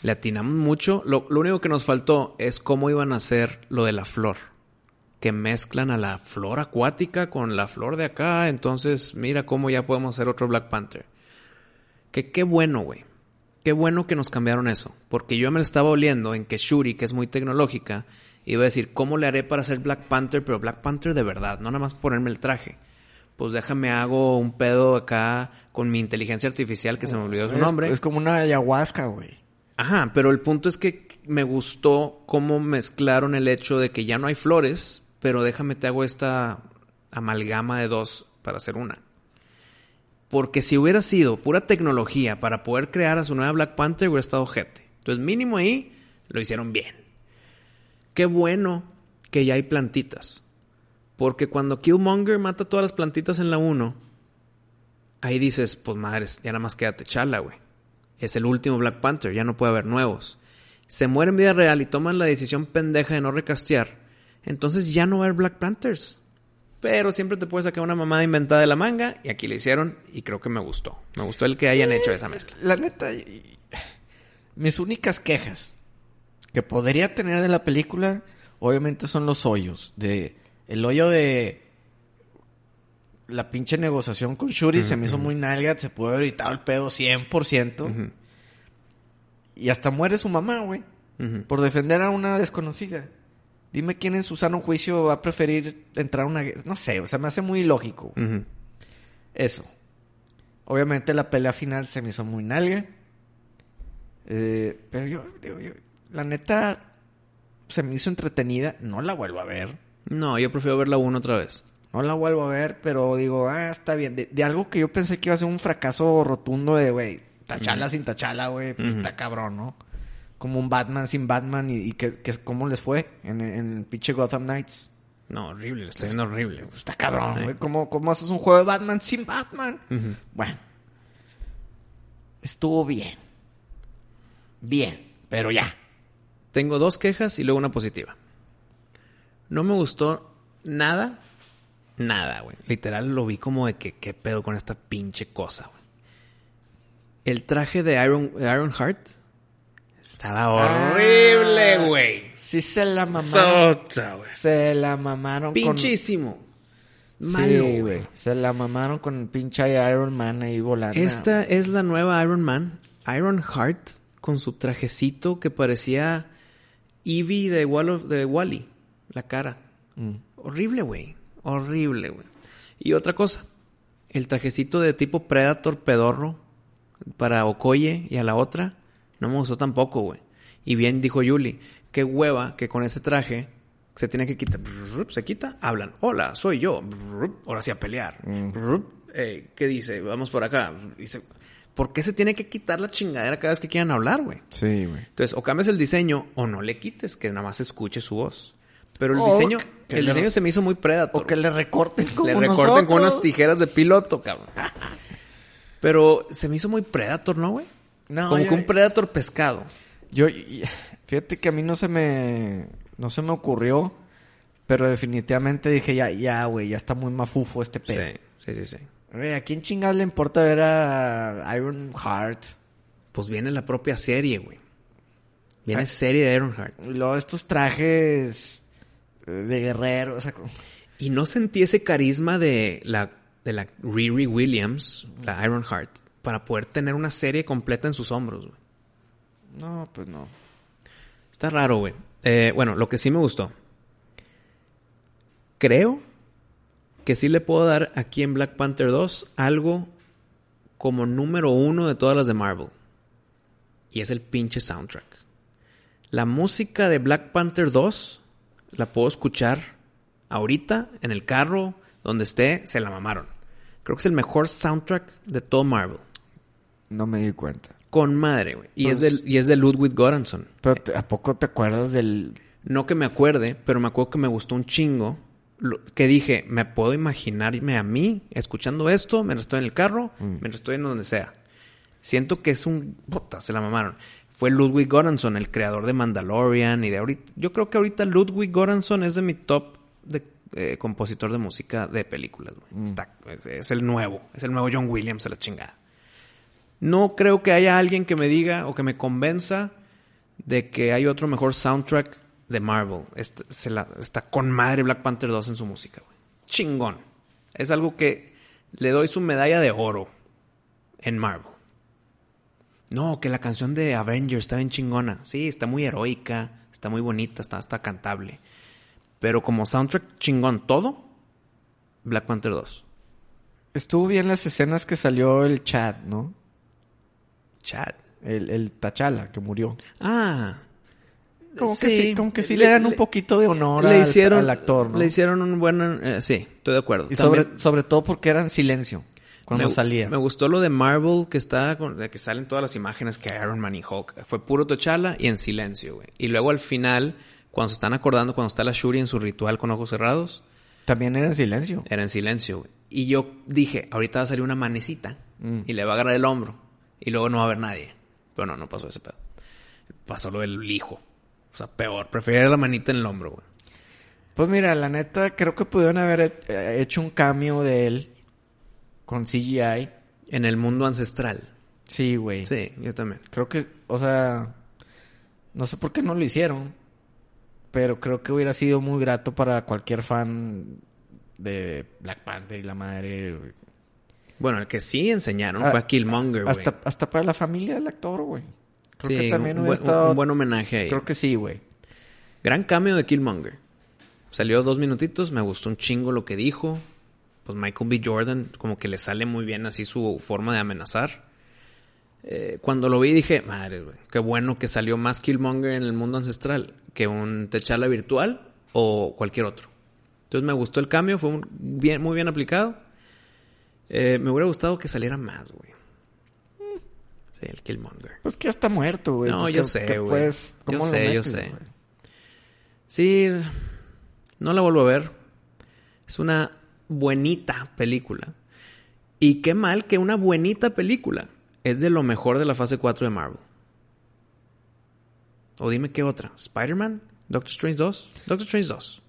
Le atinamos mucho. Lo, lo único que nos faltó es cómo iban a hacer lo de la flor. Que mezclan a la flor acuática con la flor de acá. Entonces, mira cómo ya podemos hacer otro Black Panther. Que qué bueno, güey. Qué bueno que nos cambiaron eso. Porque yo me estaba oliendo en que Shuri, que es muy tecnológica, iba a decir, ¿cómo le haré para hacer Black Panther? Pero Black Panther de verdad, no nada más ponerme el traje. Pues déjame hago un pedo acá con mi inteligencia artificial que se me olvidó su Es- nombre. Es como una ayahuasca, güey. Ajá, pero el punto es que me gustó cómo mezclaron el hecho de que ya no hay flores, pero déjame te hago esta amalgama de dos para hacer una. Porque si hubiera sido pura tecnología para poder crear a su nueva Black Panther, hubiera estado gente. Entonces, mínimo ahí lo hicieron bien. Qué bueno que ya hay plantitas. Porque cuando Killmonger mata todas las plantitas en la 1, ahí dices, pues madres, ya nada más queda T'Challa, güey. Es el último Black Panther, ya no puede haber nuevos. Se muere en vida real y toman la decisión pendeja de no recastear. Entonces ya no va a haber Black Panthers. Pero siempre te puedes sacar una mamada inventada de la manga y aquí lo hicieron y creo que me gustó. Me gustó el que hayan hecho esa mezcla. La neta, mis únicas quejas que podría tener de la película, obviamente son los hoyos. De, el hoyo de la pinche negociación con Shuri se me hizo muy nalga, se pudo haber evitado el pedo 100%. Ujú, Y hasta muere su mamá, güey, por defender a una desconocida. Dime quién en su sano juicio va a preferir entrar a una... gue- No sé, o sea, me hace muy ilógico. Ujú. Eso. Obviamente la pelea final se me hizo muy nalga. Eh, pero yo, digo, yo, la neta, se me hizo entretenida. No la vuelvo a ver. No, yo prefiero ver la 1 otra vez. No la vuelvo a ver, pero digo, ah, está bien. De, de algo que yo pensé que iba a ser un fracaso rotundo de, güey, tachala sin tachala, güey, está cabrón, ¿no? Como un Batman sin Batman y, y que, que cómo les fue en, en el pinche Gotham Knights. No, horrible, le está yendo horrible. Pues está cabrón, güey. ¿Cómo, ¿Cómo haces un juego de Batman sin Batman? Bueno. Estuvo bien. Bien. Pero ya. Tengo dos quejas y luego una positiva. No me gustó nada. Nada, güey. Literal lo vi como de que qué pedo con esta pinche cosa, güey. El traje de Iron, de Iron Heart estaba horrible, Ah, güey. Sí se la mamaron. Sota, güey. Se la mamaron Pinchísimo. con... Malo, sí, güey. Se la mamaron con el pinche Iron Man ahí volando. Esta es la nueva Iron Man. Iron Heart con su trajecito que parecía Eevee de, Wall of- de Wally. La cara. Mm. Horrible, güey. Horrible, güey. Y otra cosa. El trajecito de tipo Predator pedorro para Okoye y a la otra no me gustó tampoco, güey. Y bien dijo Yuli, qué hueva que con ese traje se tiene que quitar. Se quita, hablan. Hola, soy yo. Ahora sí a pelear. Brrr, eh, ¿Qué dice? Vamos por acá. Dice, ¿por qué se tiene que quitar la chingadera cada vez que quieran hablar, güey? Sí, güey. Entonces, o cambias el diseño o no le quites, que nada más escuche su voz. Pero el O diseño, el le- diseño se me hizo muy predator. O que le recorten como le recorten con unas tijeras de piloto, cabrón. Pero se me hizo muy predator, ¿no, güey? No, Como yo- que un predator pescado. Yo, fíjate que a mí no se me, no se me ocurrió, pero definitivamente dije, ya, ya, güey, ya está muy mafufo este pedo. Sí, sí, sí, sí. Güey, ¿A quién chingados le importa ver a Iron Heart? Pues viene la propia serie, güey. Viene Ah. serie de Ironheart. Y luego estos trajes de guerrero, o sea, como- Y no sentí ese carisma de la, de la Riri Williams, la Ironheart, para poder tener una serie completa en sus hombros, güey. no, pues no. Está raro, güey. Eh, bueno, lo que sí me gustó. Creo que sí le puedo dar aquí en Black Panther 2 algo como número uno de todas las de Marvel. Y es el pinche soundtrack. La música de Black Panther 2 la puedo escuchar ahorita, en el carro, donde esté, se la mamaron. Creo que es el mejor soundtrack de todo Marvel. No me di cuenta. Con madre, güey. Y, Pues- es de, y es de Ludwig Göransson. Pero te- ¿a poco te acuerdas del... No que me acuerde, pero me acuerdo que me gustó un chingo. lo- que dije, me puedo imaginarme a mí escuchando esto mientras estoy en el carro, Mm. mientras estoy en donde sea. Siento que es un... Puta, se la mamaron. Fue Ludwig Göransson, el creador de Mandalorian y de ahorita... Yo creo que ahorita Ludwig Göransson es de mi top de eh, compositor de música de películas. güey. Mm. Está, es, es el nuevo. Es el nuevo John Williams a la chingada. No creo que haya alguien que me diga o que me convenza de que hay otro mejor soundtrack de Marvel. Est- se la- está con madre Black Panther 2 en su música, güey. Chingón. Es algo que le doy su medalla de oro en Marvel. No, que la canción de Avengers está bien chingona. Sí, está muy heroica, está muy bonita, está hasta cantable. Pero como soundtrack chingón todo, Black Panther 2. Estuvo bien las escenas que salió el chat, ¿no? Chad. El, el T'Challa que murió. Ah. Como que sí, como que sí le, dan un poquito de honor le al, hicieron, al actor, ¿no? Le hicieron un buen... eh, sí, estoy de acuerdo. Y También sobre, sobre todo porque era en silencio cuando me, salía. Me gustó lo de Marvel que está... con- de que salen todas las imágenes que Iron Man y Hulk. Fue puro T'Challa y en silencio, güey. Y luego al final, cuando se están acordando, cuando está la Shuri en su ritual con ojos cerrados, También era en silencio. era en silencio, güey. Y yo dije, ahorita va a salir una manecita Mm. y le va a agarrar el hombro. Y luego no va a haber nadie. Pero no, no pasó ese pedo. Pasó lo del hijo. O sea, peor. Prefería la manita en el hombro, güey. Pues mira, la neta, creo que pudieron haber eh, hecho un cambio de él con CGI. En el mundo ancestral. Sí, güey. Sí, yo también. Creo que, o sea, no sé por qué no lo hicieron, pero creo que hubiera sido muy grato para cualquier fan de Black Panther y la madre. Bueno, el que sí enseñaron Ah, fue a Killmonger, güey. Hasta, hasta para la familia del actor, güey. Creo Sí, que también un, hubiera estado... un buen homenaje ahí. Creo que sí, güey. Gran cambio de Killmonger. Salió dos minutitos, me gustó un chingo lo que dijo. Pues Michael B. Jordan, como que le sale muy bien así su forma de amenazar. Eh, cuando lo vi dije, madre, güey, qué bueno que salió más Killmonger en el mundo ancestral que un T'Challa virtual o cualquier otro. Entonces me gustó el cambio, fue un- bien, muy bien aplicado. Eh, me hubiera gustado que saliera más, güey. Sí, el Killmonger. Pues que ya está muerto, güey. No, Pues yo que- sé, que güey. puedes- Yo ¿cómo lo sé, yo sé. güey? Sí, no la vuelvo a ver. Es una buenita película. Y qué mal que una buenita película es de lo mejor de la fase 4 de Marvel. O dime qué otra. ¿Spider-Man? ¿Doctor Strange 2? Doctor Strange 2.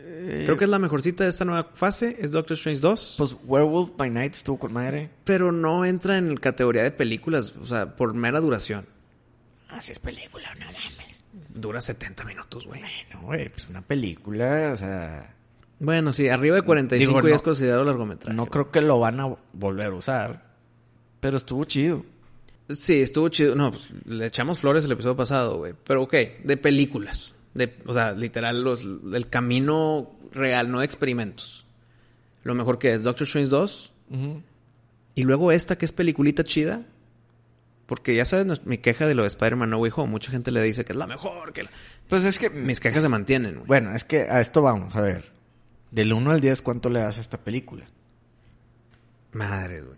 Creo que es la mejorcita de esta nueva fase, es Doctor Strange 2. Pues Werewolf by Night estuvo con madre. pero no entra en categoría de películas, o sea, por mera duración. Así es película, no mames. Dura 70 minutos, güey. Bueno, güey, pues una película, o sea... Bueno, sí, arriba de 45 Digo, ya no- es considerado largometraje. No creo que lo van a volver a usar. Pero estuvo chido. Sí, estuvo chido. No, pues, le echamos flores el episodio pasado, güey. Pero ok, de películas. De, o sea, literal, los, el camino real, no de experimentos. Lo mejor que es Doctor Strange 2. Y luego esta que es peliculita chida. Porque ya sabes mi queja de lo de Spider-Man No Way Home. Mucha gente le dice que es la mejor. que la- Pues es que... Mis quejas se mantienen, güey. Bueno, es que a esto vamos, a ver. Del 1 al 10, ¿cuánto le das a esta película? Madre, güey.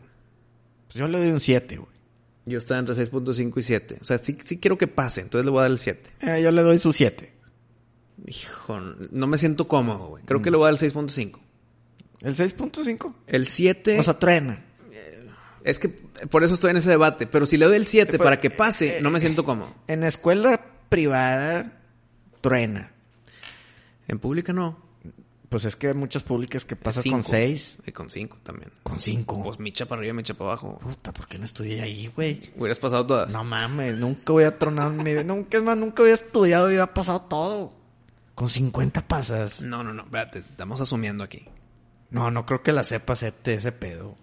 Pues yo le doy un 7, güey. Yo estaba entre 6.5 y 7. O sea, sí, sí quiero que pase. Entonces le voy a dar el 7. Eh, yo le doy su 7. Hijo, no me siento cómodo, güey. Creo que le voy a dar el 6.5. ¿El 6.5? El 7... O sea, truena. Es que por eso estoy en ese debate. Pero si le doy el 7 pues, para que pase, no me siento cómodo. En escuela privada, truena. En pública no. Pues es que hay muchas públicas que pasan con Cinco. 6. Y con 5 también. Con 5. Pues micha para arriba, micha para abajo. Puta, ¿por qué no estudié ahí, güey? Hubieras pasado todas. No mames, nunca voy a tronar mi vida. Nunca, es más, nunca había estudiado y había pasado todo. Con 50 pasas. No, no, no. Espérate, estamos asumiendo aquí. No, no creo que la sepa acepte ese pedo.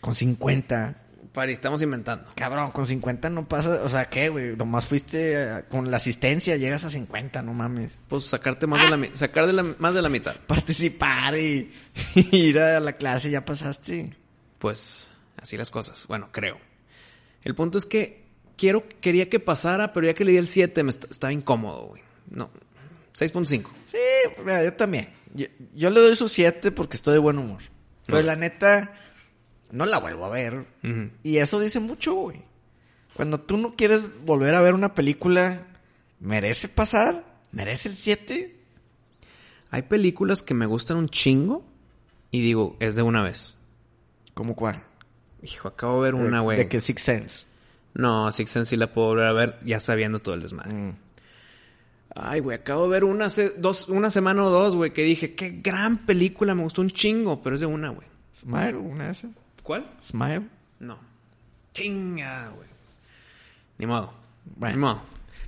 Con 50. Pari, estamos inventando. Cabrón, con 50 no pasa. O sea, ¿qué, güey? Nomás fuiste eh, con la asistencia, llegas a 50, no mames. Pues sacarte más de la, sacar de la, más de la mitad. Participar y, y ir a la clase, ya pasaste. Pues así las cosas. Bueno, creo. El punto es que quiero, quería que pasara, pero ya que le di el 7 me est- estaba incómodo, güey. No. 6.5. Sí, mira, yo también. Yo, yo le doy su 7 porque estoy de buen humor. Pero la neta, no la vuelvo a ver. Y eso dice mucho, güey. Cuando tú no quieres volver a ver una película, ¿merece pasar? ¿Merece el 7? Hay películas que me gustan un chingo y digo, es de una vez. ¿Cómo cuál? Hijo, acabo de ver una, güey. De que Six Sense. No, Six Sense sí la puedo volver a ver ya sabiendo todo el desmadre. Mm. Ay, güey, acabo de ver una, hace dos, una semana o dos, güey, que dije, qué gran película, me gustó un chingo, pero es de una, güey. Smile, una de esas. ¿Cuál? Smile. No. Chinga, güey. Ni modo. Bueno. Ni modo.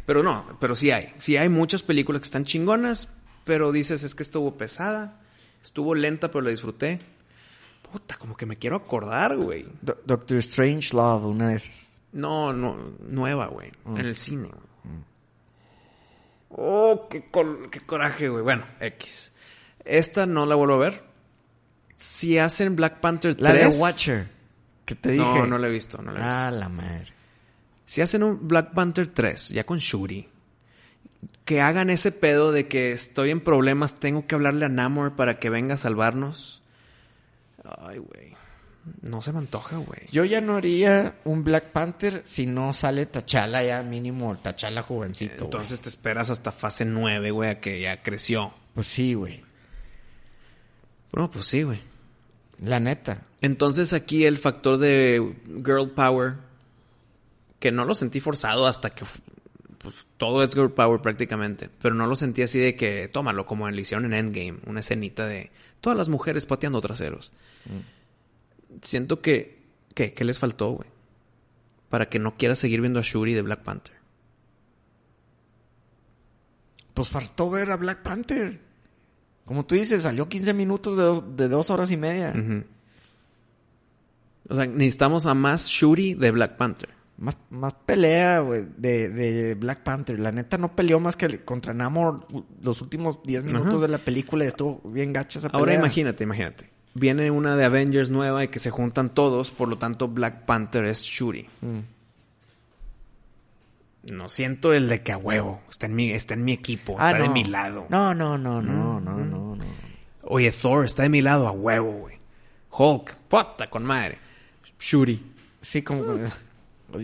Pero no, pero sí hay. Sí hay muchas películas que están chingonas, pero dices, es que estuvo pesada, estuvo lenta, pero la disfruté. Puta, como que me quiero acordar, güey. Do- Doctor Strange Love, una de esas. No, no, nueva, güey. Mm. En el cine, güey. Oh, qué, col- qué coraje, güey. Bueno, X. Esta no la vuelvo a ver. Si hacen Black Panther 3... La de Watcher. Que te dije. No, no la he visto, no la he visto. Ah, la madre. Si hacen un Black Panther 3, ya con Shuri, que hagan ese pedo de que estoy en problemas, tengo que hablarle a Namor para que venga a salvarnos. Ay, güey. No se me antoja, güey. Yo ya no haría un Black Panther si no sale T'Challa ya mínimo, T'Challa jovencito. Entonces te esperas hasta fase 9, güey, a que ya creció. Pues sí, güey. Bueno, pues sí, güey. La neta. Entonces aquí el factor de girl power, que no lo sentí forzado hasta que pues, todo es girl power prácticamente, pero no lo sentí así de que tómalo como le hicieron en Endgame, una escenita de todas las mujeres pateando traseros. Siento que, ¿qué? ¿Qué les faltó, güey? Para que no quieras seguir viendo a Shuri de Black Panther. Pues faltó ver a Black Panther. Como tú dices, salió 15 minutos de dos, de dos horas y media. O sea, necesitamos a más Shuri de Black Panther. Más, más pelea, güey, de, de Black Panther. La neta no peleó más que contra Namor los últimos 10 minutos de la película y estuvo bien gacha esa pelea. Ahora imagínate, imagínate. Viene una de Avengers nueva y que se juntan todos, por lo tanto Black Panther es Shuri. Mm. No siento el de que a huevo, está en mi, está en mi equipo, Ah, está de mi lado. No, no, no, no, no, no, no. Oye, Thor está de mi lado a huevo, güey. Hulk, puta con madre. Shuri. Sí, como...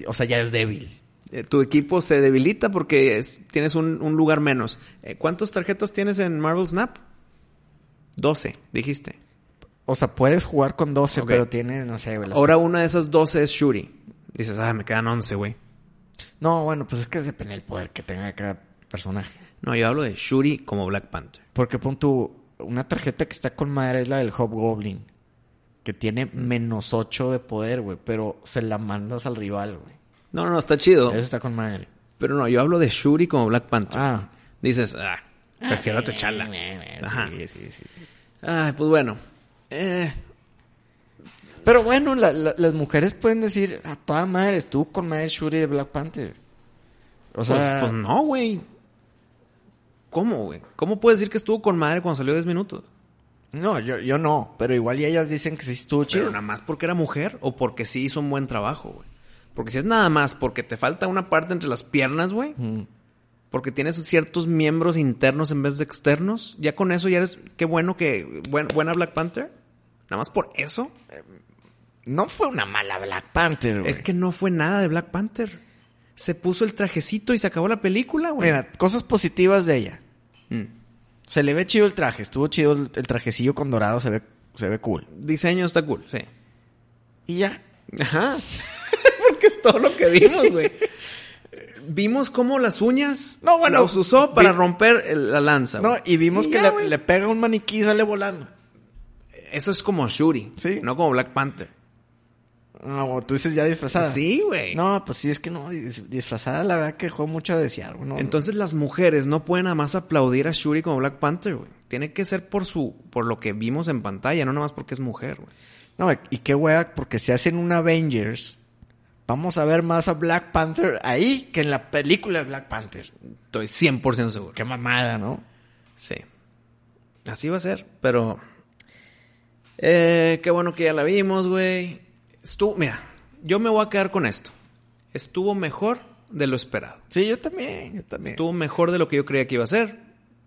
O sea, ya es débil. Eh, tu equipo se debilita porque es- tienes un, un lugar menos. Eh, ¿Cuántas tarjetas tienes en Marvel Snap? 12, dijiste. O sea, puedes jugar con 12, Ok. pero tienes, no sé, güey. Ahora una de esas 12 es Shuri. Dices, ah, me quedan 11, güey. No, bueno, pues es que depende del poder que tenga cada personaje. No, yo hablo de Shuri como Black Panther. Porque pon tu... Una tarjeta que está con madre es la del Hobgoblin. Que tiene Mm. menos 8 de poder, güey. Pero se la mandas al rival, güey. No, no, no, está chido. Eso está con madre. Pero no, yo hablo de Shuri como Black Panther. Ah. Dices, ah, prefiero a T'Challa. Ajá. Sí, sí, sí. Ay, pues bueno. Eh, Pero bueno, la- la- las mujeres pueden decir, a toda madre, estuvo con madre Shuri de Black Panther. O pues, sea, pues no, güey. ¿Cómo, güey? ¿Cómo puedes decir que estuvo con madre cuando salió 10 minutos? no, yo, yo no. Pero igual y ellas dicen que sí estuvo Pero chido. nada más porque era mujer o porque sí hizo un buen trabajo, güey. Porque si es nada más porque te falta una parte entre las piernas, güey. Mm. Porque tienes ciertos miembros internos en vez de externos. Ya con eso ya eres... Qué bueno que... buen- buena Black Panther. Nada más por eso. No fue una mala Black Panther, güey. Es que no fue nada de Black Panther. Se puso el trajecito y se acabó la película, güey. Mira, cosas positivas de ella. Mm. Se le ve chido el traje. Estuvo chido el, el trajecillo con dorado. Se ve, se ve cool. Diseño está cool, sí. Y ya. Ajá. Porque es todo lo que vimos, güey. Vimos cómo las uñas No, bueno, las usó para vi- romper el- la lanza. No, y vimos Y que ya, le, pega un maniquí y sale volando. Eso es como Shuri. Sí. No como Black Panther. No, tú dices ya disfrazada. Sí, güey. No, pues sí, es que no. dis- Disfrazada, la verdad que dejó mucho a desear. güey, no. Entonces las mujeres no pueden nada más aplaudir a Shuri como Black Panther, güey. Tiene que ser por su, por lo que vimos en pantalla, no nada más porque es mujer, güey. No, y qué wea, porque si hacen un Avengers, vamos a ver más a Black Panther ahí que en la película de Black Panther. Estoy 100% seguro. Qué mamada, ¿no? Sí. Así va a ser, pero... Eh, qué bueno que ya la vimos, güey. Estuvo, mira, yo me voy a quedar con esto. Estuvo mejor de lo esperado. Sí, yo también, yo también. Estuvo mejor de lo que yo creía que iba a ser.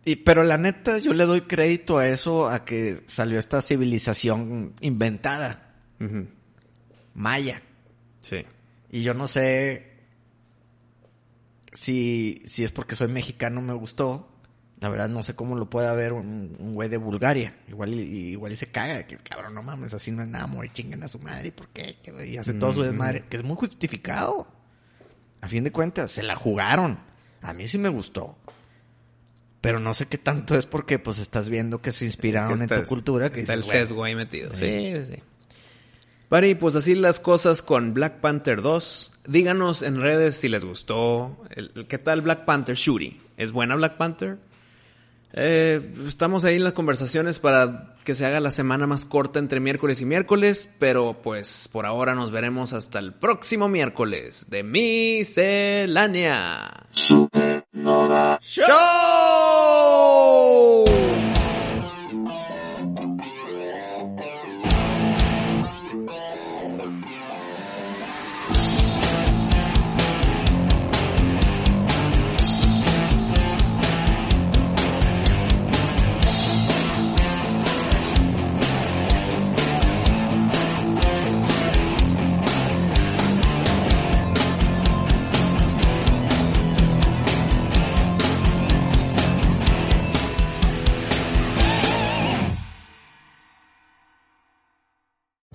Y, pero la neta, yo le doy crédito a eso, a que salió esta civilización inventada, maya. Sí. Y yo no sé si, si es porque soy mexicano me gustó. La verdad no sé cómo lo puede ver un, un güey de Bulgaria. Igual, y- igual y se caga. Que cabrón, no mames, así no es nada, morir chinguen a su madre. ¿Por qué? Y hace todo su desmadre. Que es muy justificado. A fin de cuentas, se la jugaron. A mí sí me gustó. Pero no sé qué tanto es porque pues estás viendo que se inspiraron Es que en tu cultura. Que está el dices, "Güey, sesgo ahí metido. Sí. Sí, sí. Pari, pues así las cosas con Black Panther 2. Díganos en redes si les gustó. El, ¿Qué tal Black Panther Shuri? ¿Es buena Black Panther? Eh, estamos ahí en las conversaciones para que se haga la semana más corta entre miércoles y miércoles, pero pues por ahora nos veremos hasta el próximo miércoles de Miscelánea. Supernova. ¡Show!